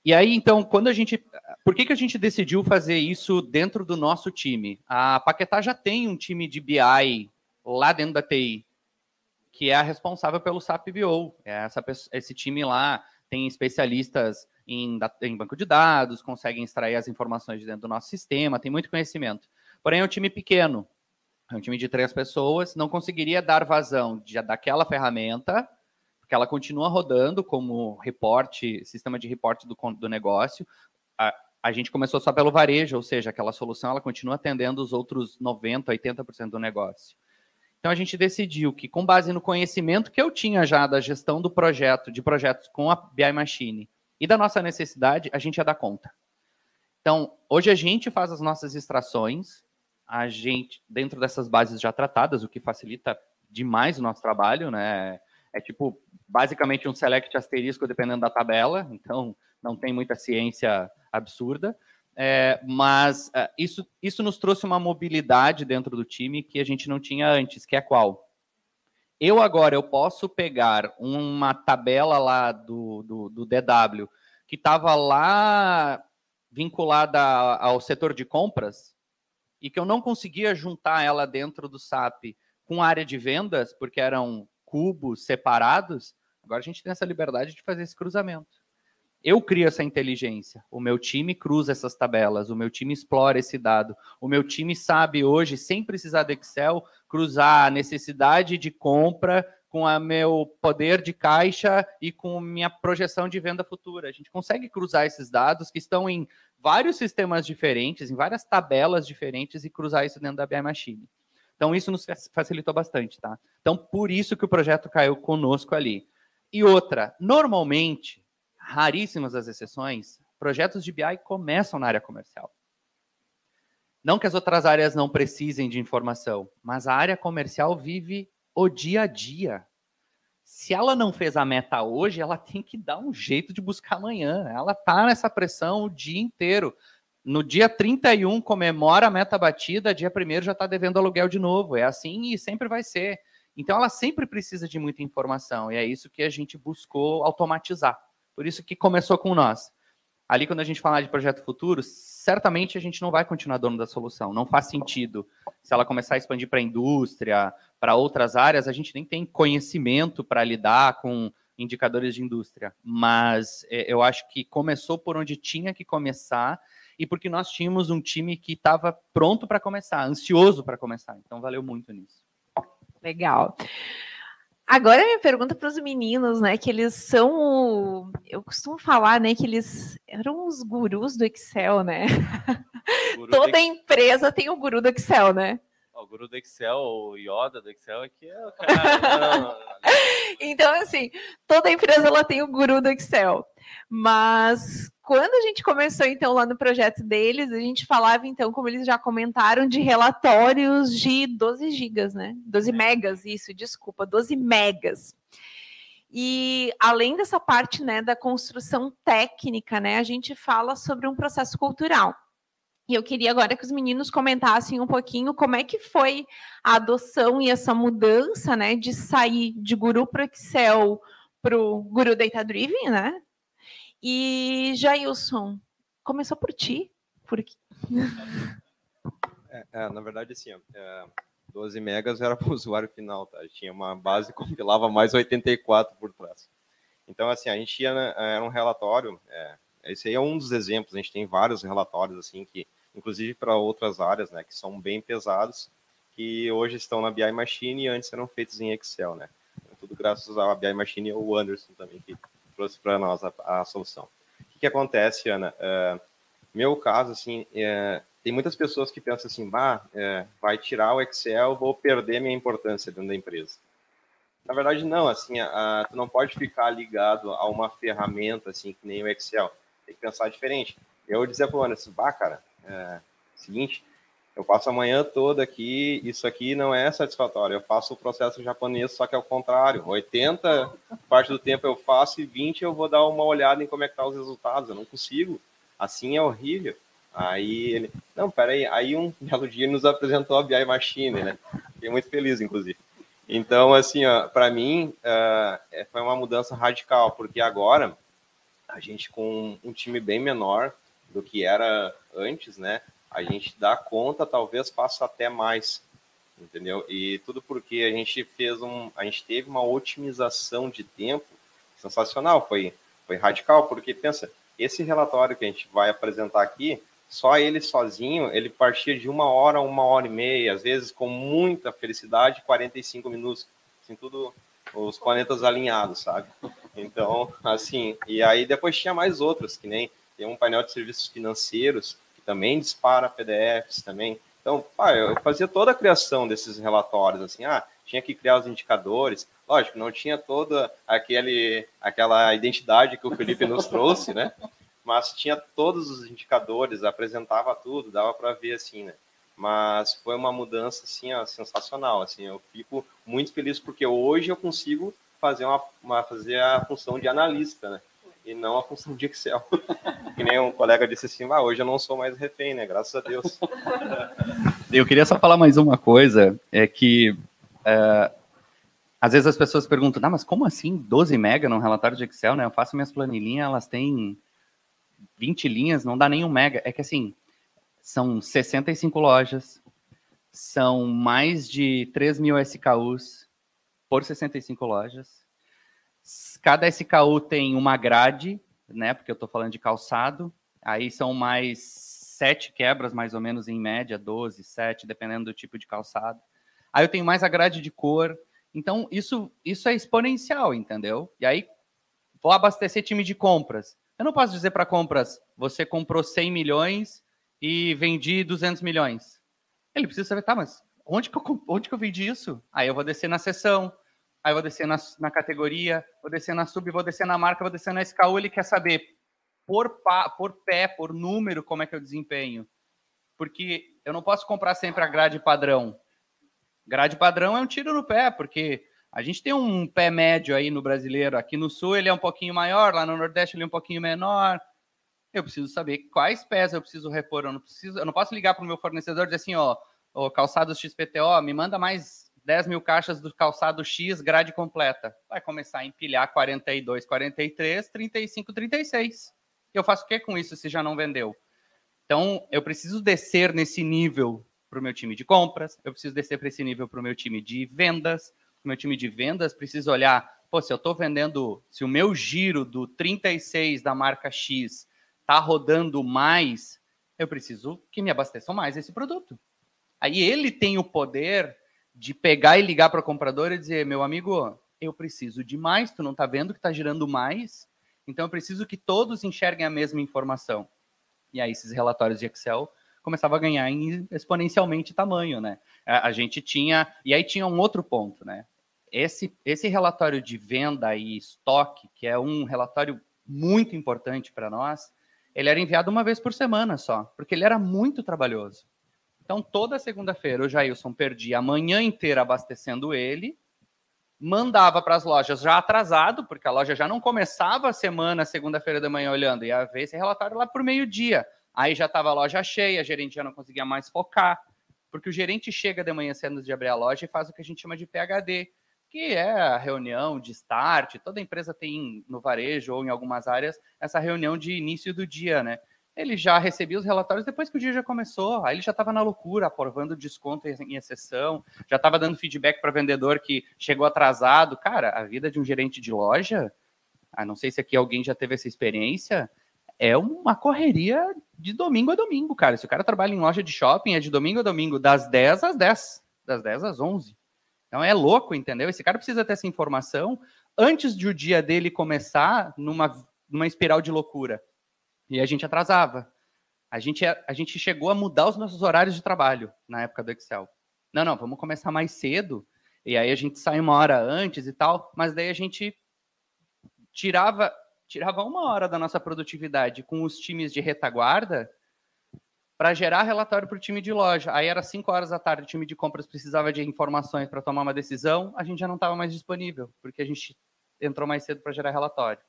E aí, então, quando a gente. Por que, que a gente decidiu fazer isso dentro do nosso time? A Paquetá já tem um time de BI lá dentro da TI, que é a responsável pelo SAP BO. É essa, esse time lá tem especialistas em, em banco de dados, conseguem extrair as informações de dentro do nosso sistema, tem muito conhecimento. Porém, é um time pequeno, é um time de três pessoas, não conseguiria dar vazão de, daquela ferramenta porque ela continua rodando como reporte, sistema de reporte do, do negócio. A, a gente começou só pelo varejo, ou seja, aquela solução ela continua atendendo os outros 90%, 80% do negócio. Então a gente decidiu que, com base no conhecimento que eu tinha já da gestão do projeto, de projetos com a BI Machine e da nossa necessidade, a gente ia dar conta. Então, hoje a gente faz as nossas extrações, a gente, dentro dessas bases já tratadas, o que facilita demais o nosso trabalho, né? É tipo, basicamente um select asterisco dependendo da tabela, então não tem muita ciência absurda. É, mas é, isso, isso nos trouxe uma mobilidade dentro do time que a gente não tinha antes, que é qual? Eu agora eu posso pegar uma tabela lá do, do, do DW que estava lá vinculada ao setor de compras e que eu não conseguia juntar ela dentro do SAP com a área de vendas, porque eram cubos separados, agora a gente tem essa liberdade de fazer esse cruzamento. Eu crio essa inteligência, o meu time cruza essas tabelas, o meu time explora esse dado, o meu time sabe hoje, sem precisar do Excel, cruzar a necessidade de compra com o meu poder de caixa e com minha projeção de venda futura. A gente consegue cruzar esses dados que estão em vários sistemas diferentes, em várias tabelas diferentes e cruzar isso dentro da BI Machine. Então, isso nos facilitou bastante, tá? Então, por isso que o projeto caiu conosco ali. E outra, normalmente, raríssimas as exceções, projetos de BI começam na área comercial. Não que as outras áreas não precisem de informação, mas a área comercial vive o dia a dia. Se ela não fez a meta hoje, ela tem que dar um jeito de buscar amanhã. Ela está nessa pressão o dia inteiro. No dia 31 comemora a meta batida, dia 1 já está devendo aluguel de novo. É assim e sempre vai ser. Então ela sempre precisa de muita informação e é isso que a gente buscou automatizar. Por isso que começou com nós. Ali quando a gente falar de projeto futuro, certamente a gente não vai continuar dono da solução. Não faz sentido. Se ela começar a expandir para a indústria, para outras áreas, a gente nem tem conhecimento para lidar com indicadores de indústria. Mas é, eu acho que começou por onde tinha que começar e porque nós tínhamos um time que estava pronto para começar, ansioso para começar. Então, valeu muito nisso. Legal. Agora minha pergunta para os meninos, né? Que eles são, eu costumo falar, né? Que eles eram os gurus do Excel, né? Toda empresa tem o guru do Excel, né? O guru do Excel, o Yoda do Excel aqui é o cara. então, assim, toda empresa ela tem o guru do Excel. Mas quando a gente começou, então, lá no projeto deles, a gente falava, então, como eles já comentaram, de relatórios de 12 gigas, né? 12 megas, isso, desculpa, 12 megas. E além dessa parte, né, da construção técnica, né, a gente fala sobre um processo cultural. E eu queria agora que os meninos comentassem um pouquinho como é que foi a adoção e essa mudança, né, de sair de Guru para Excel para o Guru Data Driven, né? E Jailson, começou por ti? Por... É, é, na verdade, assim, é, 12 megas era para o usuário final, tá? Tinha uma base que compilava mais 84 por trás. Então, assim, a gente ia, né, era um relatório, é, esse aí é um dos exemplos, a gente tem vários relatórios, assim, que inclusive para outras áreas, né, que são bem pesados, que hoje estão na BI Machine e antes eram feitos em Excel, né. Então, tudo graças à BI Machine e ao Anderson também, que trouxe para nós a, a, solução. O que, que acontece, Ana? Uh, meu caso, assim, é, tem muitas pessoas que pensam assim, bah, é, vai tirar o Excel, vou perder minha importância dentro da empresa. Na verdade, não, assim, a, a, tu não pode ficar ligado a uma ferramenta, assim, que nem o Excel. Tem que pensar diferente. Eu dizia para o Anderson, bah, cara, é, seguinte, eu passo a manhã toda aqui, isso aqui não é satisfatório. Eu faço o processo japonês, só que é o contrário. 80 parte do tempo eu faço e 20 eu vou dar uma olhada em como é que tá os resultados. Eu não consigo. Assim é horrível. Aí ele, não, peraí, aí um belo dia ele nos apresentou a BI Machine, né? Fiquei muito feliz, inclusive. Então, assim, para mim, uh, foi uma mudança radical, porque agora a gente com um time bem menor do que era antes, né? A gente dá conta, talvez faça até mais, entendeu? E tudo porque a gente fez um, a gente teve uma otimização de tempo sensacional, foi, foi radical, porque pensa, esse relatório que a gente vai apresentar aqui, só ele sozinho, ele partia de uma hora, uma hora e meia, às vezes com muita felicidade, 45 minutos, assim, tudo os planetas alinhados, sabe? Então, assim, e aí depois tinha mais outros, que nem tem um painel de serviços financeiros, que também dispara PDFs também. Então, pá, eu fazia toda a criação desses relatórios, assim, ah, tinha que criar os indicadores. Lógico, não tinha toda aquele, aquela identidade que o Felipe nos trouxe, né? Mas tinha todos os indicadores, apresentava tudo, dava para ver assim, né? Mas foi uma mudança assim, ó, sensacional, assim, eu fico muito feliz porque hoje eu consigo fazer uma, uma fazer a função de analista, né? E não a função de Excel. que nem um colega disse assim, ah, hoje eu não sou mais refém, né? Graças a Deus. Eu queria só falar mais uma coisa, é que é, às vezes as pessoas perguntam, ah, mas como assim 12 mega num relatório de Excel, né? Eu faço minhas planilhinhas, elas têm 20 linhas, não dá nem um mega. É que assim, são 65 lojas, são mais de 3 mil SKUs por 65 lojas. Cada SKU tem uma grade, né? Porque eu estou falando de calçado. Aí são mais sete quebras, mais ou menos, em média, 12, 7, dependendo do tipo de calçado. Aí eu tenho mais a grade de cor. Então, isso, isso é exponencial, entendeu? E aí, vou abastecer time de compras. Eu não posso dizer para compras, você comprou 100 milhões e vendi 200 milhões. Ele precisa saber, tá, mas onde que eu, onde que eu vendi isso? Aí eu vou descer na seção, aí vou descer na, na categoria, vou descer na sub, vou descer na marca, vou descer na SKU. Ele quer saber por, pa, por pé, por número, como é que eu desempenho. Porque eu não posso comprar sempre a grade padrão. Grade padrão é um tiro no pé, porque a gente tem um pé médio aí no brasileiro. Aqui no sul ele é um pouquinho maior, lá no Nordeste ele é um pouquinho menor. Eu preciso saber quais pés eu preciso repor. Eu não preciso, eu não posso ligar para o meu fornecedor e dizer assim, ó, o calçado XPTO, me manda mais 10 mil caixas do calçado X, grade completa. Vai começar a empilhar 42, 43, 35, 36. Eu faço o que com isso se já não vendeu? Então, eu preciso descer nesse nível para o meu time de compras, eu preciso descer para esse nível para o meu time de vendas. O meu time de vendas precisa olhar, pô, se eu estou vendendo, se o meu giro do 36 da marca X está rodando mais, eu preciso que me abasteçam mais esse produto. Aí ele tem o poder de pegar e ligar para o comprador e dizer, meu amigo, eu preciso de mais, tu não está vendo que está girando mais, então eu preciso que todos enxerguem a mesma informação. E aí esses relatórios de Excel começavam a ganhar exponencialmente tamanho, né? A gente tinha, e aí tinha um outro ponto, né? Esse, esse relatório de venda e estoque, que é um relatório muito importante para nós, ele era enviado uma vez por semana só, porque ele era muito trabalhoso. Então, toda segunda-feira, o Jailson perdia a manhã inteira abastecendo ele, mandava para as lojas já atrasado, porque a loja já não começava a semana, segunda-feira da manhã, olhando, ia ver esse relatório lá por meio-dia. Aí já estava a loja cheia, a gerente já não conseguia mais focar, porque o gerente chega de manhã cedo de abrir a loja e faz o que a gente chama de PHD, que é a reunião de start, toda empresa tem no varejo ou em algumas áreas essa reunião de início do dia, né? Ele já recebia os relatórios depois que o dia já começou, aí ele já estava na loucura, aprovando desconto em exceção, já estava dando feedback para vendedor que chegou atrasado. Cara, a vida de um gerente de loja, a não sei se aqui alguém já teve essa experiência, é uma correria de domingo a domingo, cara. Se o cara trabalha em loja de shopping, é de domingo a domingo, das 10 às 10, das 10 às 11. Então é louco, entendeu? Esse cara precisa ter essa informação antes de o dia dele começar numa, numa espiral de loucura. E a gente atrasava. A gente, a gente chegou a mudar os nossos horários de trabalho na época do Excel. Não, não, vamos começar mais cedo. E aí a gente sai uma hora antes e tal, mas daí a gente tirava tirava uma hora da nossa produtividade com os times de retaguarda para gerar relatório para o time de loja. Aí era 5 horas da tarde, o time de compras precisava de informações para tomar uma decisão, a gente já não estava mais disponível, porque a gente entrou mais cedo para gerar relatório.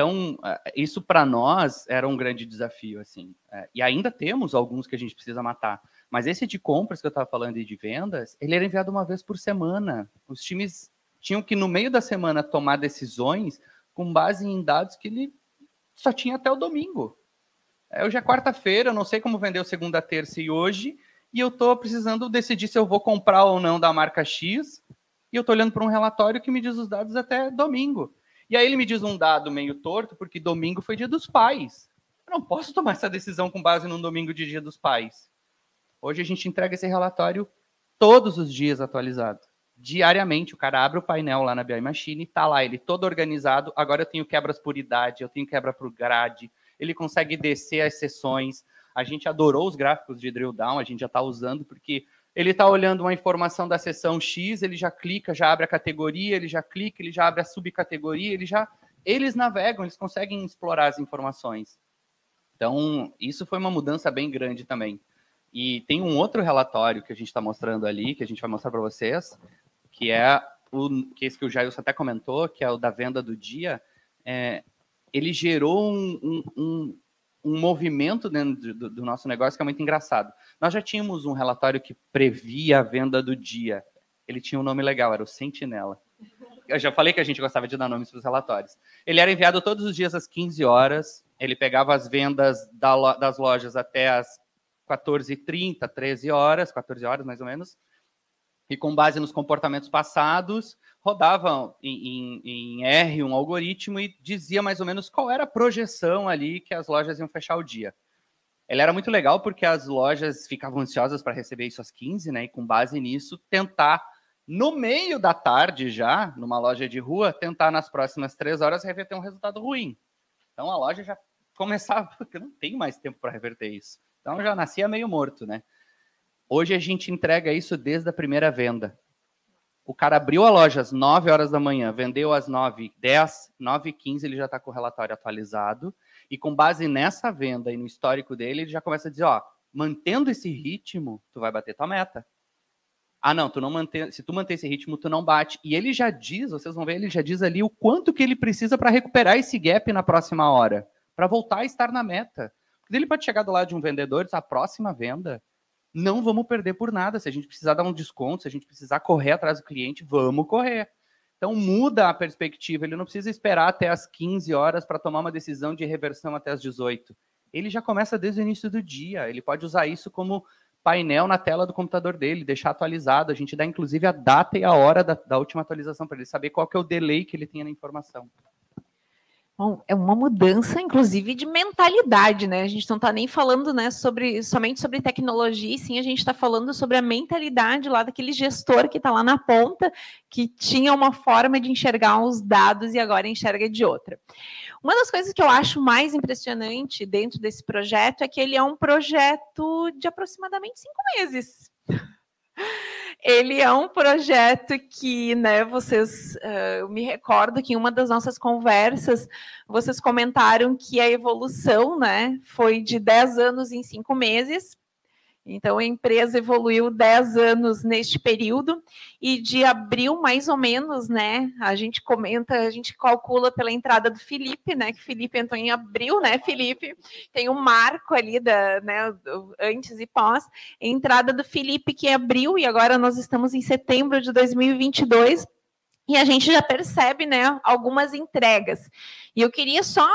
Então, é, isso para nós era um grande desafio, assim. É, e ainda temos alguns que a gente precisa matar. Mas esse de compras que eu estava falando e de vendas, ele era enviado uma vez por semana. Os times tinham que, no meio da semana, tomar decisões com base em dados que ele só tinha até o domingo. É, hoje é quarta-feira, eu não sei como vendeu segunda, terça e hoje, e eu estou precisando decidir se eu vou comprar ou não da marca X, e eu estou olhando para um relatório que me diz os dados até domingo. E aí ele me diz um dado meio torto, porque domingo foi dia dos pais. Eu não posso tomar essa decisão com base num domingo de dia dos pais. Hoje a gente entrega esse relatório todos os dias atualizado. Diariamente, o cara abre o painel lá na BI Machine, está lá ele todo organizado. Agora eu tenho quebras por idade, eu tenho quebra por grade, ele consegue descer as sessões. A gente adorou os gráficos de drill down, a gente já está usando, porque ele está olhando uma informação da seção X, ele já clica, já abre a categoria, ele já clica, ele já abre a subcategoria, ele já. Eles navegam, eles conseguem explorar as informações. Então, isso foi uma mudança bem grande também. E tem um outro relatório que a gente está mostrando ali, que a gente vai mostrar para vocês, que é o que esse que o Jailson até comentou, que é o da venda do dia. É, ele gerou um, um, um, movimento dentro do, do, nosso negócio que é muito engraçado. Nós já tínhamos um relatório que previa a venda do dia. Ele tinha um nome legal, era o Sentinela. Eu já falei que a gente gostava de dar nomes para os relatórios. Ele era enviado todos os dias às 15 horas. Ele pegava as vendas das lojas até às 14h30, 13 horas, 14 horas mais ou menos. E com base nos comportamentos passados, rodava em, em, em, R um algoritmo e dizia mais ou menos qual era a projeção ali que as lojas iam fechar o dia. Ele era muito legal porque as lojas ficavam ansiosas para receber isso às 15, né? E com base nisso, tentar, no meio da tarde já, numa loja de rua, tentar nas próximas três horas reverter um resultado ruim. Então a loja já começava, porque não tem mais tempo para reverter isso. Então já nascia meio morto, né? Hoje a gente entrega isso desde a primeira venda. O cara abriu a loja às 9 horas da manhã, vendeu às 9, 10, 9 e 15, ele já está com o relatório atualizado. E com base nessa venda e no histórico dele, ele já começa a dizer, ó, mantendo esse ritmo, tu vai bater tua meta. Ah, não, tu não mantém, se tu manter esse ritmo, tu não bate. E ele já diz, vocês vão ver, ele já diz ali o quanto que ele precisa para recuperar esse gap na próxima hora, para voltar a estar na meta. Ele pode chegar do lado de um vendedor e dizer, a próxima venda, não vamos perder por nada. Se a gente precisar dar um desconto, se a gente precisar correr atrás do cliente, vamos correr. Então muda a perspectiva, ele não precisa esperar até as 15 horas para tomar uma decisão de reversão até as 18. Ele já começa desde o início do dia, ele pode usar isso como painel na tela do computador dele, deixar atualizado. A gente dá inclusive a data e a hora da, da última atualização para ele saber qual que é o delay que ele tem na informação. Bom, é uma mudança, inclusive, de mentalidade, né? A gente não está nem falando né, sobre, somente sobre tecnologia, sim, a gente está falando sobre a mentalidade lá daquele gestor que está lá na ponta, que tinha uma forma de enxergar os dados e agora enxerga de outra. Uma das coisas que eu acho mais impressionante dentro desse projeto é que ele é um projeto de aproximadamente cinco meses. Ele é um projeto que, né, vocês, uh, me recordo que em uma das nossas conversas, vocês comentaram que a evolução, né, foi de 10 anos em 5 meses, então, a empresa evoluiu 10 anos neste período, e de abril, mais ou menos, né? A gente comenta, a gente calcula pela entrada do Felipe, né? Que Felipe entrou em abril, né, Felipe? Tem um marco ali da, né, antes e pós. Entrada do Felipe, que é abril, e agora nós estamos em setembro de 2022 e a gente já percebe né, algumas entregas. E eu queria só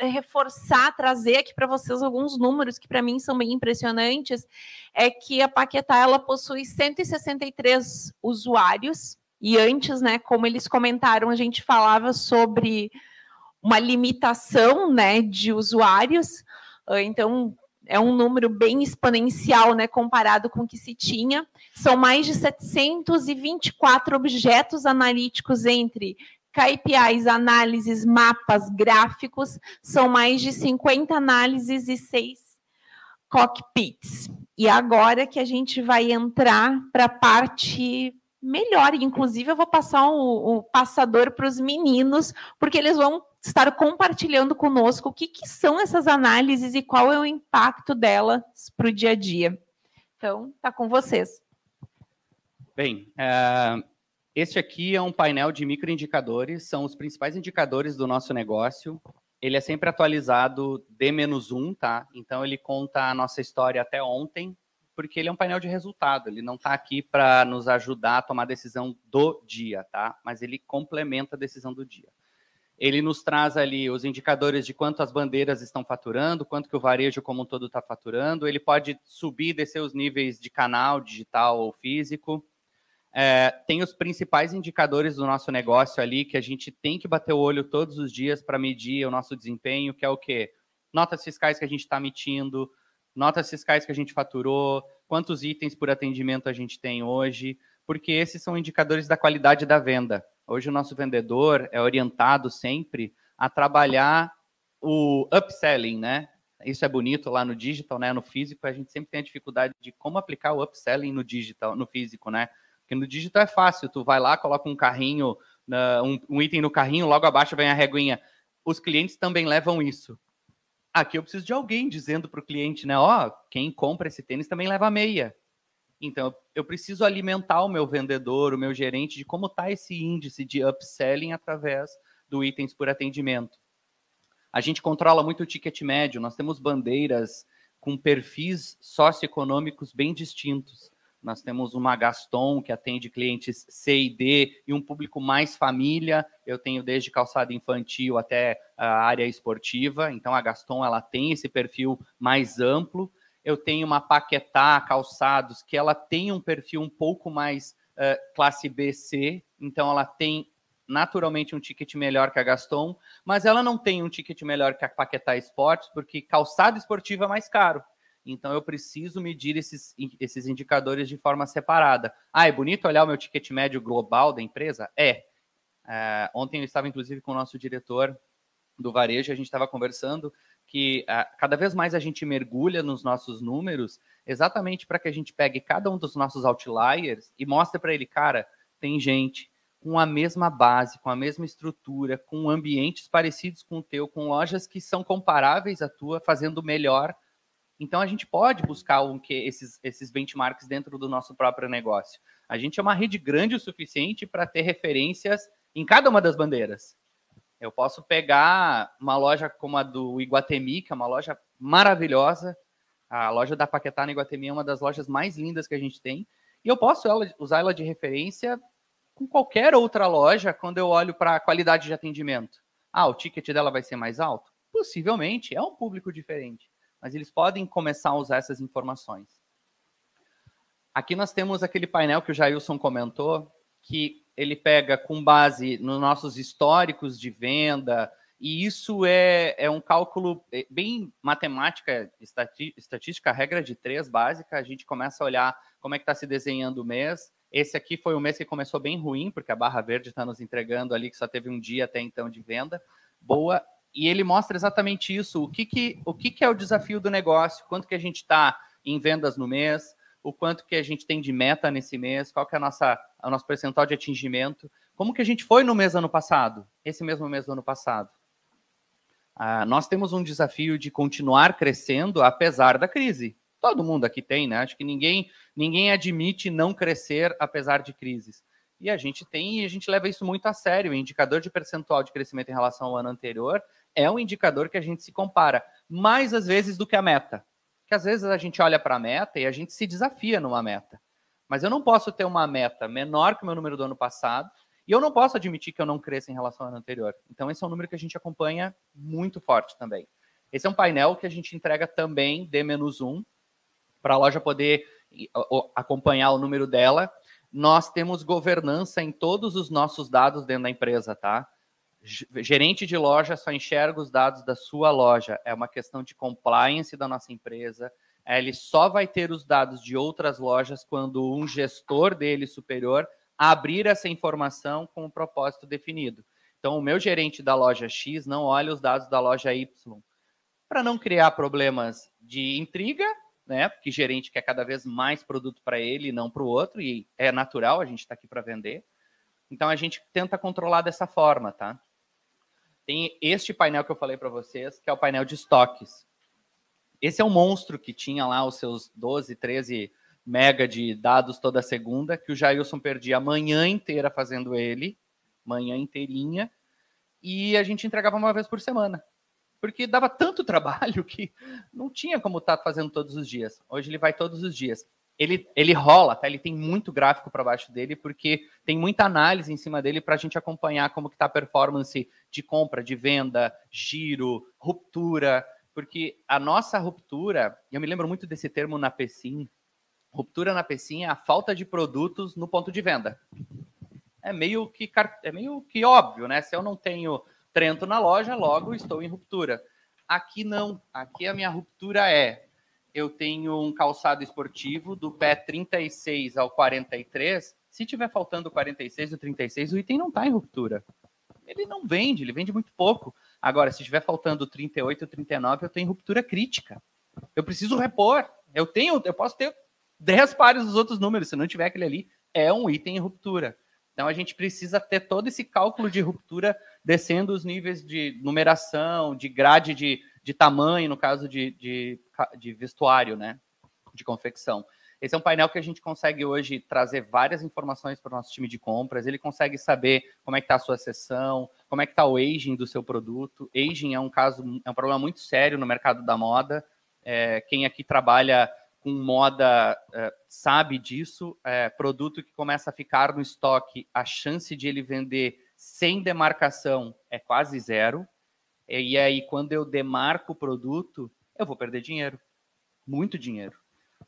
reforçar, trazer aqui para vocês alguns números que para mim são bem impressionantes. É que a Paquetá ela possui 163 usuários. E antes, né, como eles comentaram, a gente falava sobre uma limitação né, de usuários. Ah, então, é um número bem exponencial, né, comparado com o que se tinha. São mais de 724 objetos analíticos entre KPIs, análises, mapas, gráficos, são mais de 50 análises e seis cockpits. E agora que a gente vai entrar para a parte melhor, inclusive eu vou passar o passador para os meninos, porque eles vão estar compartilhando conosco o que, que são essas análises e qual é o impacto delas para o dia a dia. Então, está com vocês. Bem, uh, este aqui é um painel de microindicadores, são os principais indicadores do nosso negócio. Ele é sempre atualizado D-1, tá? Então, ele conta a nossa história até ontem, porque ele é um painel de resultado, ele não está aqui para nos ajudar a tomar a decisão do dia, tá? Mas ele complementa a decisão do dia. Ele nos traz ali os indicadores de quanto as bandeiras estão faturando, quanto que o varejo como um todo está faturando. Ele pode subir e descer os níveis de canal digital ou físico. É, tem os principais indicadores do nosso negócio ali que a gente tem que bater o olho todos os dias para medir o nosso desempenho, que é o quê? Notas fiscais que a gente está emitindo, notas fiscais que a gente faturou, quantos itens por atendimento a gente tem hoje, porque esses são indicadores da qualidade da venda. Hoje o nosso vendedor é orientado sempre a trabalhar o upselling, né? Isso é bonito lá no digital, né? No físico a gente sempre tem a dificuldade de como aplicar o upselling no digital, no físico, né? Porque no digital é fácil, tu vai lá, coloca um carrinho, um, item no carrinho, logo abaixo vem a reguinha. Os clientes também levam isso. Aqui eu preciso de alguém dizendo para o cliente, né? Ó, oh, quem compra esse tênis também leva meia. Então, eu preciso alimentar o meu vendedor, o meu gerente, de como está esse índice de upselling através do itens por atendimento. A gente controla muito o ticket médio, nós temos bandeiras com perfis socioeconômicos bem distintos. Nós temos uma Gaston que atende clientes C e D e um público mais família. Eu tenho desde calçado infantil até a área esportiva. Então a Gaston ela tem esse perfil mais amplo. Eu tenho uma Paquetá calçados que ela tem um perfil um pouco mais uh, classe BC. Então ela tem naturalmente um ticket melhor que a Gaston, mas ela não tem um ticket melhor que a Paquetá Esportes, porque calçado esportivo é mais caro. Então eu preciso medir esses, esses indicadores de forma separada. Ah, é bonito olhar o meu ticket médio global da empresa? É. é ontem eu estava, inclusive, com o nosso diretor do varejo, a gente estava conversando que é, cada vez mais a gente mergulha nos nossos números exatamente para que a gente pegue cada um dos nossos outliers e mostre para ele, cara, tem gente com a mesma base, com a mesma estrutura, com ambientes parecidos com o teu, com lojas que são comparáveis à tua, fazendo melhor então a gente pode buscar um que esses, esses benchmarks dentro do nosso próprio negócio. A gente é uma rede grande o suficiente para ter referências em cada uma das bandeiras. Eu posso pegar uma loja como a do Iguatemi, que é uma loja maravilhosa. A loja da Paquetá no Iguatemi é uma das lojas mais lindas que a gente tem. E eu posso usar ela de referência com qualquer outra loja quando eu olho para a qualidade de atendimento. Ah, o ticket dela vai ser mais alto? Possivelmente, é um público diferente mas eles podem começar a usar essas informações. Aqui nós temos aquele painel que o Jailson comentou, que ele pega com base nos nossos históricos de venda, e isso é, é um cálculo é, bem matemática, estatística, regra de três básica. A gente começa a olhar como é que está se desenhando o mês. Esse aqui foi um mês que começou bem ruim, porque a Barra Verde está nos entregando ali que só teve um dia até então de venda boa e ele mostra exatamente isso. O que, que, o que, que é o desafio do negócio? Quanto que a gente está em vendas no mês? O quanto que a gente tem de meta nesse mês? Qual que é a nossa, o nosso percentual de atingimento? Como que a gente foi no mês ano passado? Esse mesmo mês do ano passado. Ah, nós temos um desafio de continuar crescendo apesar da crise. Todo mundo aqui tem, né? Acho que ninguém, ninguém admite não crescer apesar de crises. E a gente tem, e a gente leva isso muito a sério. O indicador de percentual de crescimento em relação ao ano anterior é um indicador que a gente se compara mais às vezes do que a meta. Que às vezes a gente olha para a meta e a gente se desafia numa meta. Mas eu não posso ter uma meta menor que o meu número do ano passado e eu não posso admitir que eu não cresça em relação ao ano anterior. Então, esse é um número que a gente acompanha muito forte também. Esse é um painel que a gente entrega também D-1 para a loja poder acompanhar o número dela. Nós temos governança em todos os nossos dados dentro da empresa, tá? Gerente de loja só enxerga os dados da sua loja. É uma questão de compliance da nossa empresa. Ele só vai ter os dados de outras lojas quando um gestor dele superior abrir essa informação com o um propósito definido. Então, o meu gerente da loja X não olha os dados da loja Y para não criar problemas de intriga, né? Porque gerente quer cada vez mais produto para ele e não para o outro, e é natural, a gente está aqui para vender. Então, a gente tenta controlar dessa forma, tá? Tem este painel que eu falei para vocês, que é o painel de estoques. Esse é um monstro que tinha lá os seus 12, 13 mega de dados toda segunda, que o Jailson perdia a manhã inteira fazendo ele, manhã inteirinha, e a gente entregava uma vez por semana. Porque dava tanto trabalho que não tinha como estar tá fazendo todos os dias. Hoje ele vai todos os dias. Ele, ele rola, tá? Ele tem muito gráfico para baixo dele, porque tem muita análise em cima dele para a gente acompanhar como que está a performance de compra, de venda, giro, ruptura. Porque a nossa ruptura, eu me lembro muito desse termo na PECIM, ruptura na PECIM é a falta de produtos no ponto de venda. É meio que, é meio que óbvio, né? Se eu não tenho Trento na loja, logo estou em ruptura. Aqui não. Aqui a minha ruptura é eu tenho um calçado esportivo do pé 36 ao 43. Se tiver faltando 46 ou 36, o item não está em ruptura. Ele não vende, ele vende muito pouco. Agora, se tiver faltando 38 ou 39, eu tenho ruptura crítica. Eu preciso repor. Eu tenho, eu posso ter 10 pares dos outros números. Se não tiver aquele ali, é um item em ruptura. Então a gente precisa ter todo esse cálculo de ruptura descendo os níveis de numeração, de grade de, de tamanho, no caso de, de, de vestuário, né? De confecção. Esse é um painel que a gente consegue hoje trazer várias informações para o nosso time de compras. Ele consegue saber como é que está a sua sessão, como é que está o aging do seu produto. Aging é um caso, é um problema muito sério no mercado da moda. É, quem aqui trabalha com moda é, sabe disso. É, produto que começa a ficar no estoque, a chance de ele vender sem demarcação é quase zero. E aí, quando eu demarco o produto, eu vou perder dinheiro. Muito dinheiro.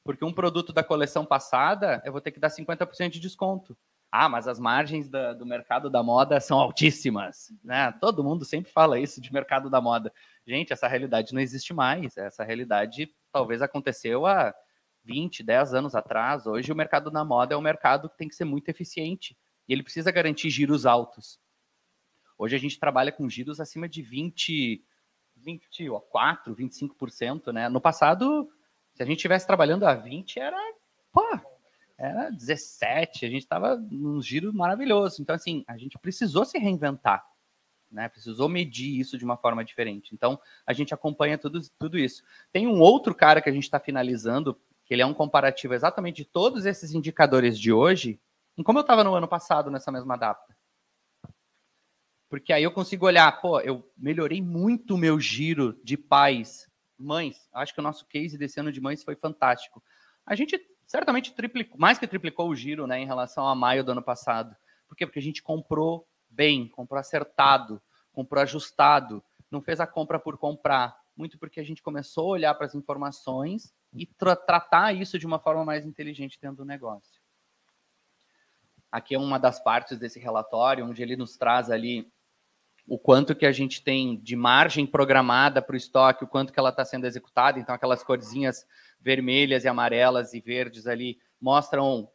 Porque um produto da coleção passada, eu vou ter que dar 50% de desconto. Ah, mas as margens do mercado da moda são altíssimas. Né? Todo mundo sempre fala isso de mercado da moda. Gente, essa realidade não existe mais. Essa realidade talvez aconteceu há 20, 10 anos atrás. Hoje o mercado da moda é um mercado que tem que ser muito eficiente. E ele precisa garantir giros altos. Hoje a gente trabalha com giros acima de 20, 24, 25%, né? No passado, se a gente estivesse trabalhando a 20, era, pô, era 17, a gente estava num giro maravilhoso. Então, assim, a gente precisou se reinventar, né? Precisou medir isso de uma forma diferente. Então, a gente acompanha tudo, tudo isso. Tem um outro cara que a gente está finalizando, que ele é um comparativo exatamente de todos esses indicadores de hoje, em como eu estava no ano passado nessa mesma data. Porque aí eu consigo olhar, pô, eu melhorei muito o meu giro de pais, mães. Acho que o nosso case desse ano de mães foi fantástico. A gente certamente triplicou, mais que triplicou o giro, né, em relação a maio do ano passado. Por quê? Porque a gente comprou bem, comprou acertado, comprou ajustado, não fez a compra por comprar. Muito porque a gente começou a olhar para as informações e tra tratar isso de uma forma mais inteligente dentro do negócio. Aqui é uma das partes desse relatório, onde ele nos traz ali o quanto que a gente tem de margem programada para o estoque, o quanto que ela está sendo executada. Então, aquelas corzinhas vermelhas e amarelas e verdes ali mostram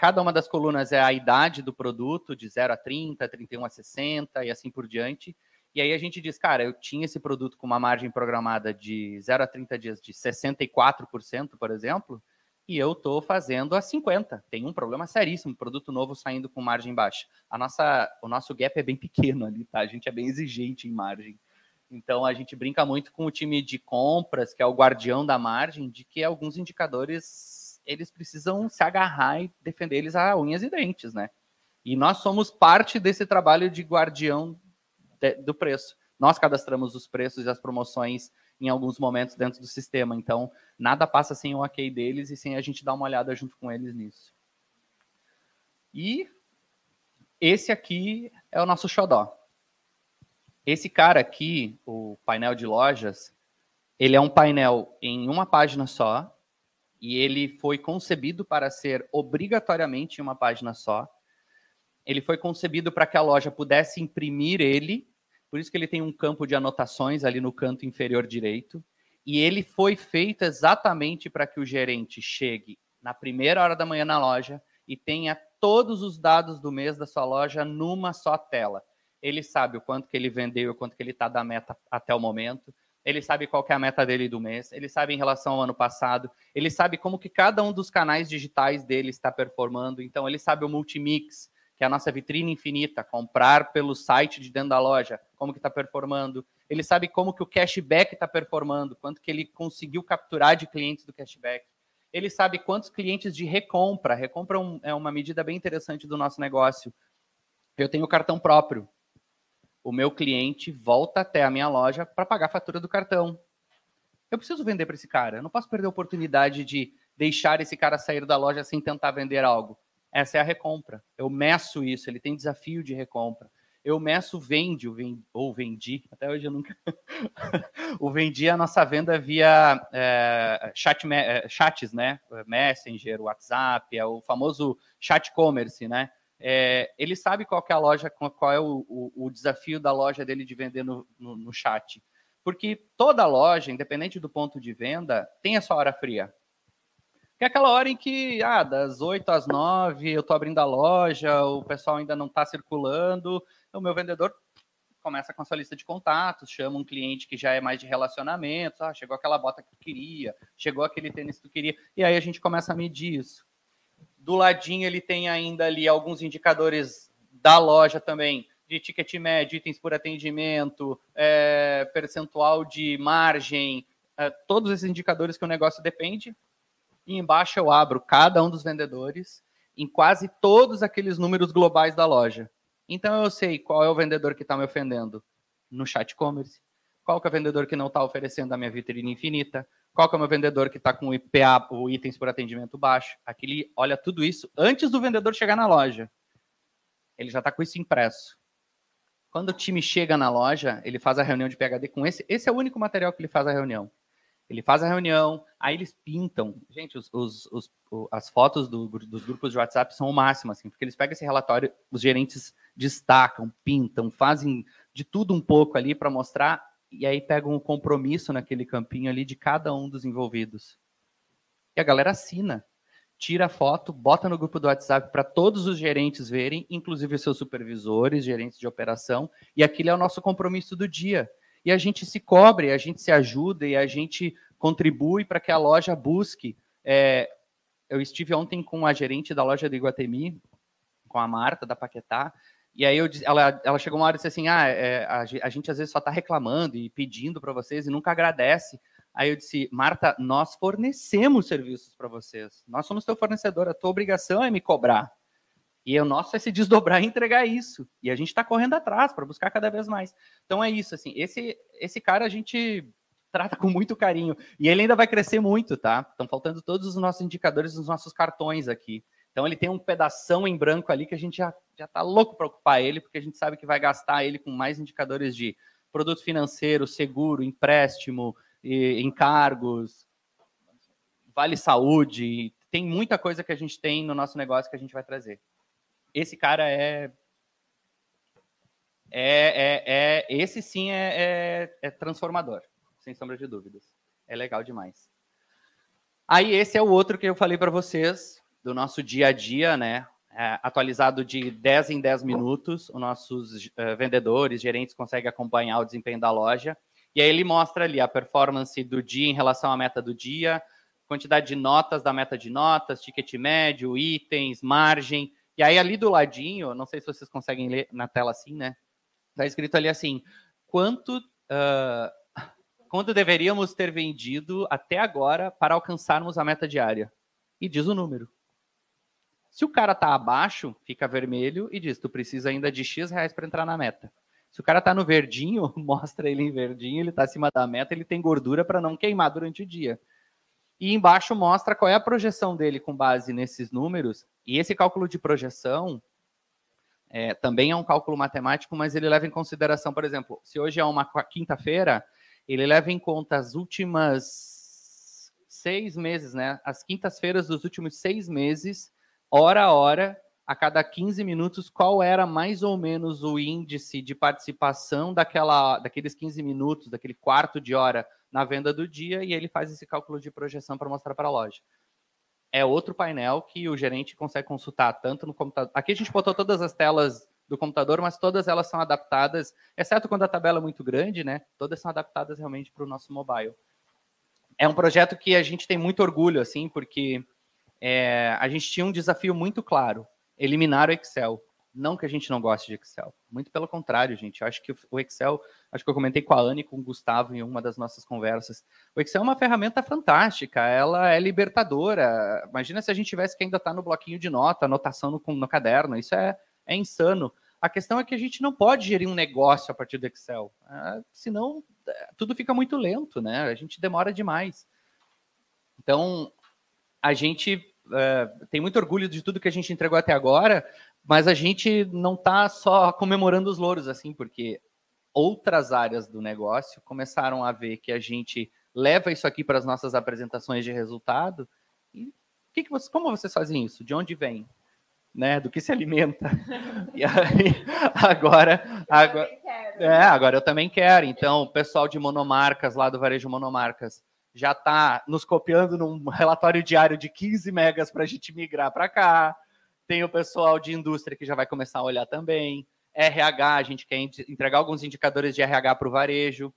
cada uma das colunas é a idade do produto, de 0 a 30, 31 a 60 e assim por diante. E aí a gente diz, cara, eu tinha esse produto com uma margem programada de 0 a 30 dias de 64%, por exemplo, e eu estou fazendo a 50. Tem um problema seríssimo, produto novo saindo com margem baixa. A nossa, o nosso gap é bem pequeno ali, tá? A gente é bem exigente em margem. Então a gente brinca muito com o time de compras, que é o guardião da margem, de que alguns indicadores eles precisam se agarrar e defender eles a unhas e dentes, né? E nós somos parte desse trabalho de guardião de, do preço. Nós cadastramos os preços e as promoções em alguns momentos dentro do sistema. Então, nada passa sem o ok deles e sem a gente dar uma olhada junto com eles nisso. E esse aqui é o nosso xodó. Esse cara aqui, o painel de lojas, ele é um painel em uma página só e ele foi concebido para ser obrigatoriamente em uma página só. Ele foi concebido para que a loja pudesse imprimir ele por isso que ele tem um campo de anotações ali no canto inferior direito. E ele foi feito exatamente para que o gerente chegue na primeira hora da manhã na loja e tenha todos os dados do mês da sua loja numa só tela. Ele sabe o quanto que ele vendeu, o quanto que ele está da meta até o momento. Ele sabe qual é a meta dele do mês. Ele sabe em relação ao ano passado. Ele sabe como que cada um dos canais digitais dele está performando. Então ele sabe o multimix, que é a nossa vitrine infinita, comprar pelo site de dentro da loja, como que está performando. Ele sabe como que o cashback está performando, quanto que ele conseguiu capturar de clientes do cashback. Ele sabe quantos clientes de recompra. Recompra é uma medida bem interessante do nosso negócio. Eu tenho cartão próprio. O meu cliente volta até a minha loja para pagar a fatura do cartão. Eu preciso vender para esse cara. Eu não posso perder a oportunidade de deixar esse cara sair da loja sem tentar vender algo. Essa é a recompra. Eu meço isso, ele tem desafio de recompra. Eu meço vende, ou vendi, até hoje eu nunca. o vendi a nossa venda via é, chat, é, chats, né? Messenger, WhatsApp, é o famoso chat commerce, né? É, ele sabe qual é a loja, qual é o, o, o, desafio da loja dele de vender no, no, no chat. Porque toda loja, independente do ponto de venda, tem a sua hora fria. É aquela hora em que, ah, das 8 às 9 eu estou abrindo a loja, o pessoal ainda não está circulando, o meu vendedor começa com a sua lista de contatos, chama um cliente que já é mais de relacionamento, ah, chegou aquela bota que tu queria, chegou aquele tênis que tu queria, e aí a gente começa a medir isso. Do ladinho ele tem ainda ali alguns indicadores da loja também, de ticket médio, itens por atendimento, é, percentual de margem, é, todos esses indicadores que o negócio depende, e embaixo eu abro cada um dos vendedores em quase todos aqueles números globais da loja. Então eu sei qual é o vendedor que está me ofendendo no chat commerce, qual é o vendedor que não está oferecendo a minha vitrine infinita, qual é o meu vendedor que está com o IPA, o itens por atendimento baixo. Aquele olha tudo isso antes do vendedor chegar na loja. Ele já está com isso impresso. Quando o time chega na loja, ele faz a reunião de PHD com esse. Esse é o único material que ele faz a reunião. Ele faz a reunião, aí eles pintam. Gente, os, os, os, as fotos do, dos grupos de WhatsApp são o máximo, assim, porque eles pegam esse relatório, os gerentes destacam, pintam, fazem de tudo um pouco ali para mostrar, e aí pegam um compromisso naquele campinho ali de cada um dos envolvidos. E a galera assina, tira a foto, bota no grupo do WhatsApp para todos os gerentes verem, inclusive seus supervisores, gerentes de operação, e aquilo é o nosso compromisso do dia e a gente se cobre, a gente se ajuda e a gente contribui para que a loja busque. É, eu estive ontem com a gerente da loja do Iguatemi, com a Marta da Paquetá, e aí eu, ela, ela chegou uma hora e disse assim: ah, é, a, a, gente às vezes só está reclamando e pedindo para vocês e nunca agradece. Aí eu disse, Marta, nós fornecemos serviços para vocês. Nós somos teu fornecedor, a tua obrigação é me cobrar. E o nosso é se desdobrar e entregar isso. E a gente está correndo atrás para buscar cada vez mais. Então é isso, assim. Esse, esse cara a gente trata com muito carinho. E ele ainda vai crescer muito, tá? Estão faltando todos os nossos indicadores dos nossos cartões aqui. Então ele tem um pedação em branco ali que a gente já, já tá louco para ocupar ele, porque a gente sabe que vai gastar ele com mais indicadores de produto financeiro, seguro, empréstimo, e, encargos, vale saúde. Tem muita coisa que a gente tem no nosso negócio que a gente vai trazer esse cara é. É, é, é esse sim é, é, é transformador, sem sombra de dúvidas. É legal demais. Aí esse é o outro que eu falei para vocês do nosso dia a dia, né? É, atualizado de 10 em 10 minutos. Os nossos uh, vendedores, gerentes conseguem acompanhar o desempenho da loja. E aí ele mostra ali a performance do dia em relação à meta do dia, quantidade de notas da meta de notas, ticket médio, itens, margem. E aí ali do ladinho, não sei se vocês conseguem ler na tela assim, né? Está escrito ali assim, quanto, uh, quanto deveríamos ter vendido até agora para alcançarmos a meta diária? E diz o número. Se o cara está abaixo, fica vermelho e diz, tu precisa ainda de X reais para entrar na meta. Se o cara está no verdinho, mostra ele em verdinho, ele está acima da meta, ele tem gordura para não queimar durante o dia. E embaixo mostra qual é a projeção dele com base nesses números. E esse cálculo de projeção é, também é um cálculo matemático, mas ele leva em consideração, por exemplo, se hoje é uma quinta-feira, ele leva em conta as últimas seis meses, né? As quintas-feiras dos últimos seis meses, hora a hora, a cada 15 minutos, qual era mais ou menos o índice de participação daquela, daqueles 15 minutos, daquele quarto de hora na venda do dia e ele faz esse cálculo de projeção para mostrar para a loja. É outro painel que o gerente consegue consultar tanto no computador. Aqui a gente botou todas as telas do computador, mas todas elas são adaptadas, exceto quando a tabela é muito grande, né? Todas são adaptadas realmente para o nosso mobile. É um projeto que a gente tem muito orgulho, assim, porque é, a gente tinha um desafio muito claro: eliminar o Excel. Não que a gente não goste de Excel. Muito pelo contrário, gente. Eu acho que o Excel, acho que eu comentei com a Anne e com o Gustavo em uma das nossas conversas. O Excel é uma ferramenta fantástica, ela é libertadora. Imagina se a gente tivesse que ainda estar tá no bloquinho de nota, anotação no, no caderno. Isso é, é insano. A questão é que a gente não pode gerir um negócio a partir do Excel. É, senão, é, tudo fica muito lento, né? A gente demora demais. Então, a gente é, tem muito orgulho de tudo que a gente entregou até agora, mas a gente não está só comemorando os louros, assim, porque outras áreas do negócio começaram a ver que a gente leva isso aqui para as nossas apresentações de resultado. E que que você, como vocês fazem isso? De onde vem? Né, do que se alimenta. E aí, agora, agora, é, agora eu também quero. Então, o pessoal de monomarcas lá do Varejo Monomarcas já está nos copiando num relatório diário de 15 megas para a gente migrar para cá. Tem o pessoal de indústria que já vai começar a olhar também. RH, a gente quer entregar alguns indicadores de RH para o varejo.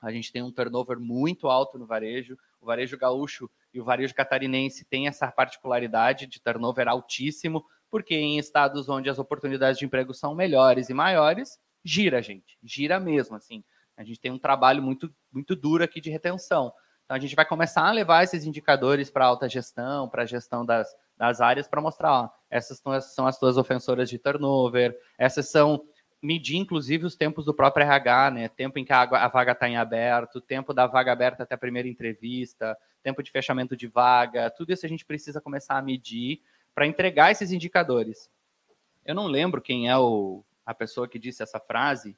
A gente tem um turnover muito alto no varejo. O varejo gaúcho e o varejo catarinense têm essa particularidade de turnover altíssimo, porque em estados onde as oportunidades de emprego são melhores e maiores, gira, gente. Gira mesmo, assim. A gente tem um trabalho muito, muito duro aqui de retenção. Então, a gente vai começar a levar esses indicadores para alta gestão, para a gestão das, das áreas, para mostrar, ó, essas são as tuas ofensoras de turnover, essas são medir, inclusive, os tempos do próprio RH, né? Tempo em que a, a vaga está em aberto, tempo da vaga aberta até a primeira entrevista, tempo de fechamento de vaga, tudo isso a gente precisa começar a medir para entregar esses indicadores. Eu não lembro quem é o, a pessoa que disse essa frase,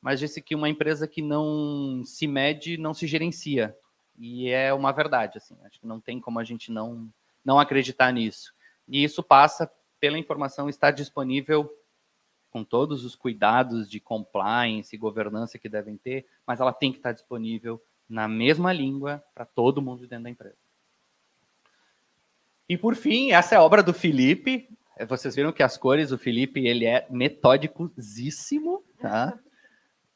mas disse que uma empresa que não se mede não se gerencia. E é uma verdade, assim, acho que não tem como a gente não, não acreditar nisso. E isso passa pela informação estar disponível com todos os cuidados de compliance e governança que devem ter, mas ela tem que estar disponível na mesma língua para todo mundo dentro da empresa. E por fim, essa é a obra do Felipe. Vocês viram que as cores, o Felipe, ele é metódicozíssimo, tá?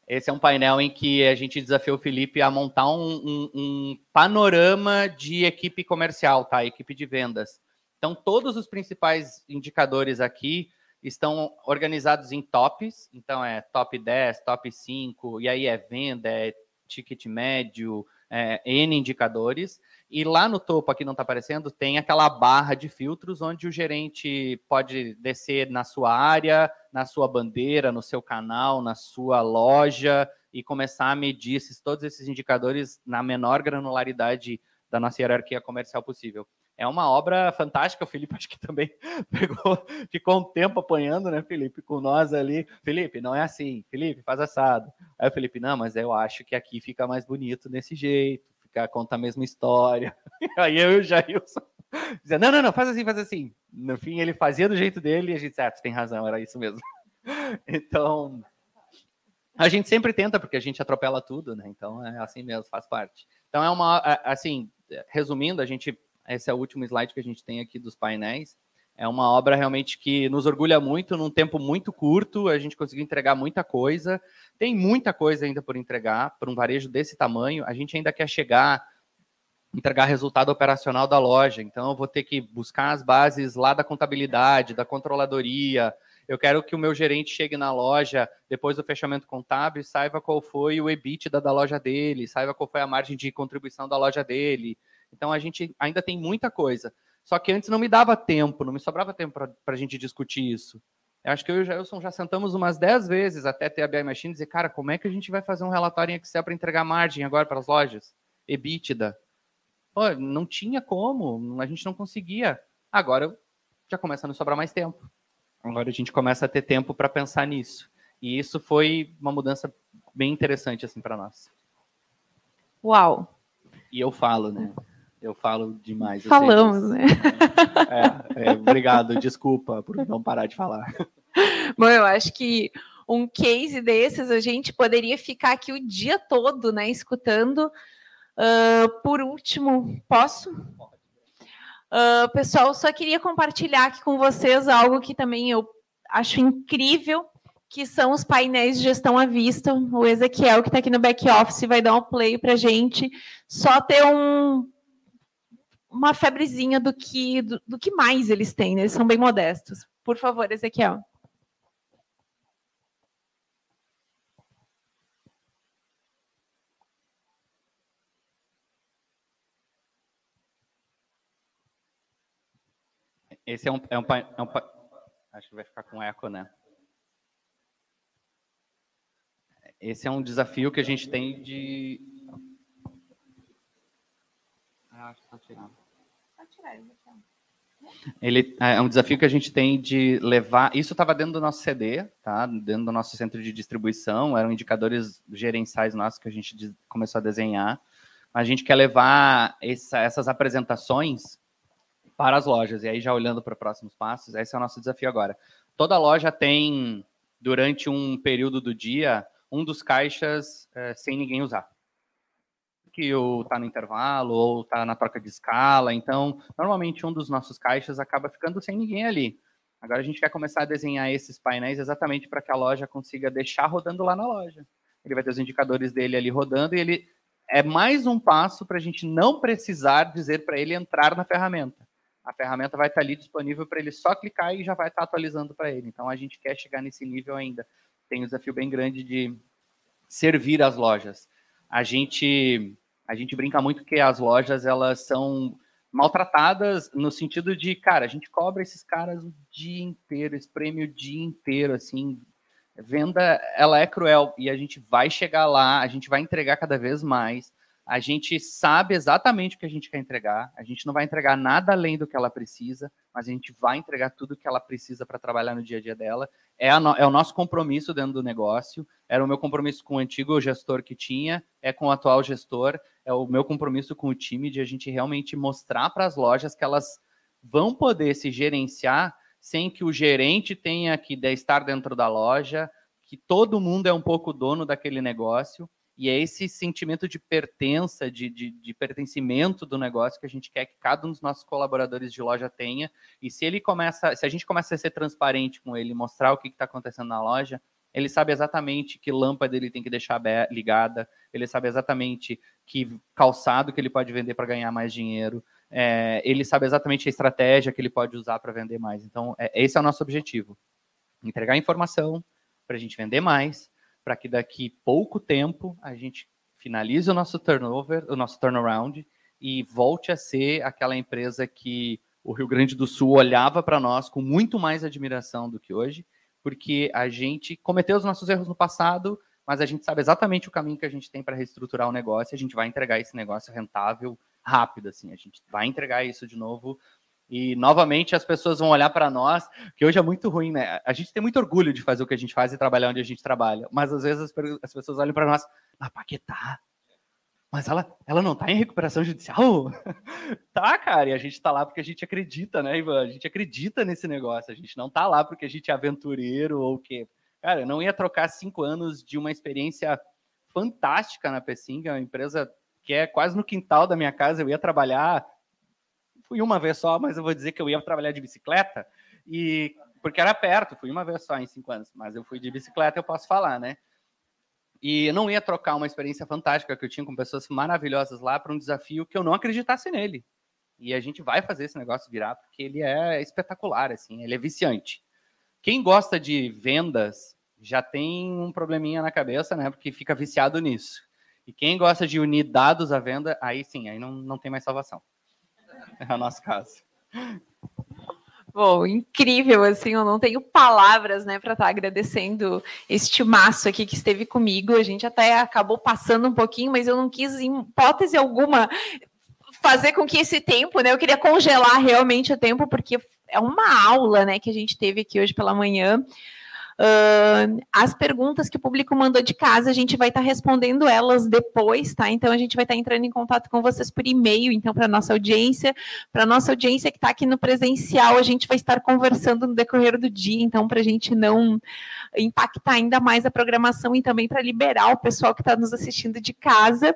Esse é um painel em que a gente desafiou o Felipe a montar um, um, um, panorama de equipe comercial, tá? Equipe de vendas. Então, todos os principais indicadores aqui estão organizados em tops. Então, é top 10, top 5, e aí é venda, é ticket médio, é, N indicadores. E lá no topo, aqui não está aparecendo, tem aquela barra de filtros onde o gerente pode descer na sua área, na sua bandeira, no seu canal, na sua loja e começar a medir esses, todos esses indicadores na menor granularidade da nossa hierarquia comercial possível. É uma obra fantástica, o Felipe acho que também pegou, ficou um tempo apanhando, né, Felipe, com nós ali. Felipe, não é assim, Felipe, faz assado. Aí o Felipe, não, mas eu acho que aqui fica mais bonito desse jeito ficar, conta a mesma história. Aí eu e o Jailson dizia, não, não, não, faz assim, faz assim. No fim, ele fazia do jeito dele e a gente ah, tem razão, era isso mesmo. Então, a gente sempre tenta, porque a gente atropela tudo, né? Então, é assim mesmo, faz parte. Então, é uma, assim, resumindo, a gente, esse é o último slide que a gente tem aqui dos painéis. É uma obra realmente que nos orgulha muito, num tempo muito curto, a gente conseguiu entregar muita coisa. Tem muita coisa ainda por entregar para um varejo desse tamanho. A gente ainda quer chegar, entregar resultado operacional da loja. Então, eu vou ter que buscar as bases lá da contabilidade, da controladoria. Eu quero que o meu gerente chegue na loja depois do fechamento contábil e saiba qual foi o EBITDA da loja dele, saiba qual foi a margem de contribuição da loja dele. Então, a gente ainda tem muita coisa. Só que antes não me dava tempo, não me sobrava tempo para a gente discutir isso. Eu acho que eu e o Gelson já sentamos umas 10 vezes até ter a BI Machine e dizer, cara, como é que a gente vai fazer um relatório em Excel para entregar margem agora para as lojas? EBITDA. Pô, não tinha como, a gente não conseguia. Agora já começa a nos sobrar mais tempo. Agora a gente começa a ter tempo para pensar nisso. E isso foi uma mudança bem interessante assim para nós. Uau. E eu falo, né? Eu falo demais. Falamos, né? É, é, obrigado, desculpa por não parar de falar. Bom, eu acho que um case desses a gente poderia ficar aqui o dia todo, né, escutando. Uh, por último, posso? Uh, pessoal, só queria compartilhar aqui com vocês algo que também eu acho incrível, que são os painéis de gestão à vista. O Ezequiel, que está aqui no back office, vai dar um play para a gente. Só ter um, uma febrezinha do que, do, do que mais eles têm, né? eles são bem modestos. Por favor, Ezequiel. Esse é um, é um, é um, Acho que vai ficar com eco, né? Esse é um desafio que a gente tem de. Ah, acho que está tirando. Ele é um desafio que a gente tem de levar. Isso estava dentro do nosso CD, tá? Dentro do nosso centro de distribuição, eram indicadores gerenciais nossos que a gente começou a desenhar. A gente quer levar essa, essas apresentações para as lojas. E aí, já olhando para próximos passos, esse é o nosso desafio agora. Toda loja tem, durante um período do dia, um dos caixas é, sem ninguém usar que está no intervalo ou está na troca de escala. Então, normalmente um dos nossos caixas acaba ficando sem ninguém ali. Agora a gente quer começar a desenhar esses painéis exatamente para que a loja consiga deixar rodando lá na loja. Ele vai ter os indicadores dele ali rodando e ele é mais um passo para a gente não precisar dizer para ele entrar na ferramenta. A ferramenta vai estar ali disponível para ele só clicar e já vai estar atualizando para ele. Então a gente quer chegar nesse nível ainda. Tem um desafio bem grande de servir as lojas. A gente a gente brinca muito que as lojas elas são maltratadas no sentido de, cara, a gente cobra esses caras o dia inteiro, espreme o dia inteiro, assim. Venda, ela é cruel e a gente vai chegar lá, a gente vai entregar cada vez mais. A gente sabe exatamente o que a gente quer entregar. A gente não vai entregar nada além do que ela precisa, mas a gente vai entregar tudo o que ela precisa para trabalhar no dia a dia dela. É, no, é, o nosso compromisso dentro do negócio. Era o meu compromisso com o antigo gestor que tinha, é com o atual gestor é o meu compromisso com o time de a gente realmente mostrar para as lojas que elas vão poder se gerenciar sem que o gerente tenha que estar dentro da loja, que todo mundo é um pouco dono daquele negócio. E é esse sentimento de pertença, de, de, de, pertencimento do negócio que a gente quer que cada um dos nossos colaboradores de loja tenha. E se ele começa, se a gente começa a ser transparente com ele, mostrar o que está acontecendo na loja, ele sabe exatamente que lâmpada ele tem que deixar ligada, ele sabe exatamente que calçado que ele pode vender para ganhar mais dinheiro, é, ele sabe exatamente a estratégia que ele pode usar para vender mais. Então, é, esse é o nosso objetivo: entregar informação para a gente vender mais, para que daqui pouco tempo a gente finalize o nosso turnover, o nosso turnaround e volte a ser aquela empresa que o Rio Grande do Sul olhava para nós com muito mais admiração do que hoje porque a gente cometeu os nossos erros no passado, mas a gente sabe exatamente o caminho que a gente tem para reestruturar o negócio, a gente vai entregar esse negócio rentável rápido, assim, a gente vai entregar isso de novo e novamente as pessoas vão olhar para nós, que hoje é muito ruim, né? A gente tem muito orgulho de fazer o que a gente faz e trabalhar onde a gente trabalha, mas às vezes as, pessoas olham para nós, na Paquetá, mas ela, ela não está em recuperação judicial? tá, cara, e a gente está lá porque a gente acredita, né, Ivan? A gente acredita nesse negócio, a gente não está lá porque a gente é aventureiro ou o quê. Cara, eu não ia trocar cinco anos de uma experiência fantástica na Pessinga, uma empresa que é quase no quintal da minha casa, eu ia trabalhar, fui uma vez só, mas eu vou dizer que eu ia trabalhar de bicicleta, e porque era perto, fui uma vez só em cinco anos, mas eu fui de bicicleta, eu posso falar, né? E eu não ia trocar uma experiência fantástica que eu tinha com pessoas maravilhosas lá para um desafio que eu não acreditasse nele. E a gente vai fazer esse negócio virar porque ele é espetacular, assim, ele é viciante. Quem gosta de vendas já tem um probleminha na cabeça, né? Porque fica viciado nisso. E quem gosta de unir dados à venda, aí sim, aí não, não tem mais salvação. É o nosso caso. Bom, incrível, assim, eu não tenho palavras, né, para estar tá agradecendo este maço aqui que esteve comigo. A gente até acabou passando um pouquinho, mas eu não quis, em hipótese alguma, fazer com que esse tempo, né, eu queria congelar realmente o tempo, porque é uma aula, né, que a gente teve aqui hoje pela manhã. Uh, as perguntas que o público mandou de casa, a gente vai estar tá respondendo elas depois, tá? Então a gente vai estar tá entrando em contato com vocês por e-mail, então, para nossa audiência, para nossa audiência que está aqui no presencial, a gente vai estar conversando no decorrer do dia, então, para a gente não impactar ainda mais a programação e também para liberar o pessoal que está nos assistindo de casa.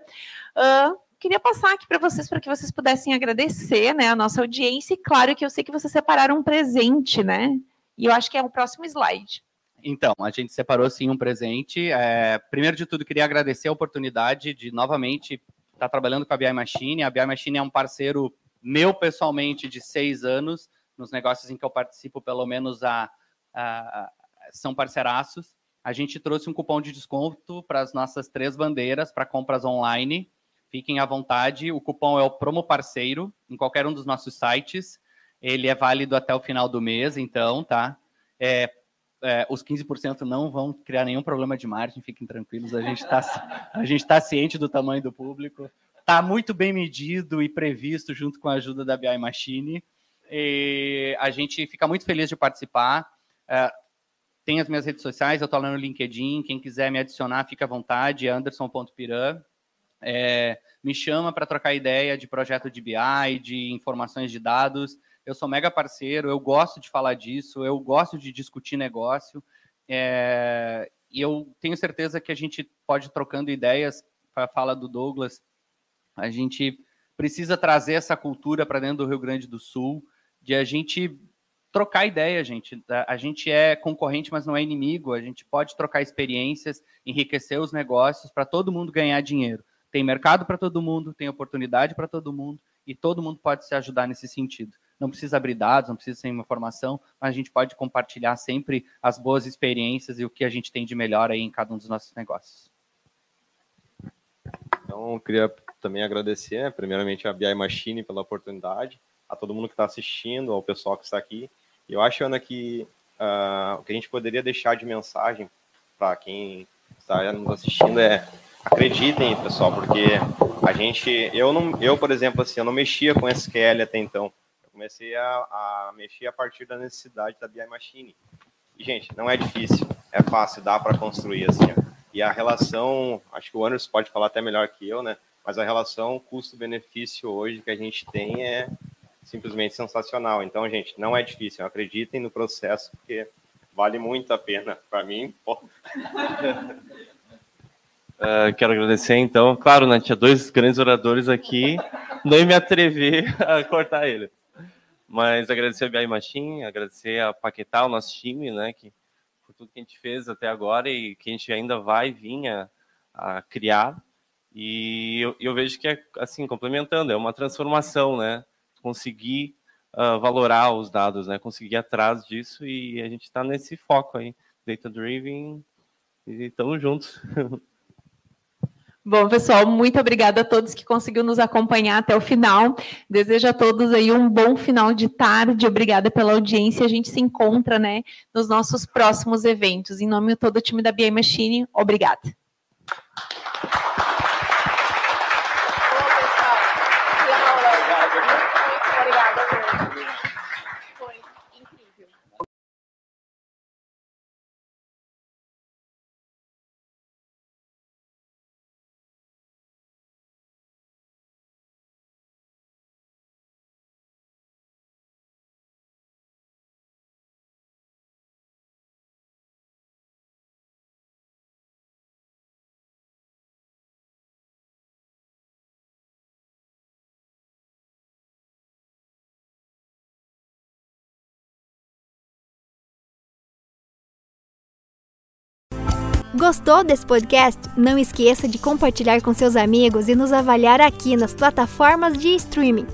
Uh, queria passar aqui para vocês para que vocês pudessem agradecer né, a nossa audiência. E claro que eu sei que vocês separaram um presente, né? E eu acho que é o próximo slide. Então, a gente separou sim um presente. É, primeiro de tudo, queria agradecer a oportunidade de novamente estar tá trabalhando com a BI Machine. A BI Machine é um parceiro meu pessoalmente de seis anos, nos negócios em que eu participo, pelo menos a, a são parceiraços. A gente trouxe um cupom de desconto para as nossas três bandeiras para compras online. Fiquem à vontade. O cupom é o Promo Parceiro em qualquer um dos nossos sites. Ele é válido até o final do mês, então, tá? É, é, os 15% não vão criar nenhum problema de margem, fiquem tranquilos, a gente está a gente tá ciente do tamanho do público, está muito bem medido e previsto junto com a ajuda da BI Machine. E a gente fica muito feliz de participar. É, tem as minhas redes sociais, eu estou lá no LinkedIn, quem quiser me adicionar, fica à vontade, anderson.piran. É, me chama para trocar ideia de projeto de BI, de informações de dados. Eu sou mega parceiro, eu gosto de falar disso, eu gosto de discutir negócio. É, e eu tenho certeza que a gente pode trocando ideias para a fala do Douglas. A gente precisa trazer essa cultura para dentro do Rio Grande do Sul, de a gente trocar ideia, gente. A gente é concorrente, mas não é inimigo. A gente pode trocar experiências, enriquecer os negócios para todo mundo ganhar dinheiro. Tem mercado para todo mundo, tem oportunidade para todo mundo e todo mundo pode se ajudar nesse sentido. Não precisa abrir dados, não precisa ser informação, mas a gente pode compartilhar sempre as boas experiências e o que a gente tem de melhor aí em cada um dos nossos negócios. Então, eu queria também agradecer, né, primeiramente, a BI Machine pela oportunidade, a todo mundo que está assistindo, ao pessoal que está aqui. Eu acho, Ana, que uh, o que a gente poderia deixar de mensagem para quem está nos assistindo é acreditem, pessoal, porque a gente, eu não, eu por exemplo, assim, eu não mexia com SQL até então. Eu comecei a, a mexer a partir da necessidade da BI Machine. E gente, não é difícil, é fácil, dá para construir assim. Ó. E a relação, acho que o Anderson pode falar até melhor que eu, né? Mas a relação custo-benefício hoje que a gente tem é simplesmente sensacional. Então, gente, não é difícil. Acreditem no processo, porque vale muito a pena. Para mim, Uh, quero agradecer, então. Claro, né, tinha dois grandes oradores aqui, nem me atrevi a cortar ele. Mas agradecer a BI Machine, agradecer a Paquetá, o nosso time, né, que, por tudo que a gente fez até agora e que a gente ainda vai vir a, a criar. E eu, eu, vejo que é, assim, complementando, é uma transformação, né? Conseguir uh, valorar os dados, né? Conseguir ir atrás disso e a gente está nesse foco aí, data-driven, e estamos juntos. Bom, pessoal, muito obrigada a todos que conseguiram nos acompanhar até o final. Desejo a todos aí um bom final de tarde. Obrigada pela audiência. A gente se encontra, né, nos nossos próximos eventos. Em nome de todo o time da BI Machine, obrigada. Gostou desse podcast? Não esqueça de compartilhar com seus amigos e nos avaliar aqui nas plataformas de streaming.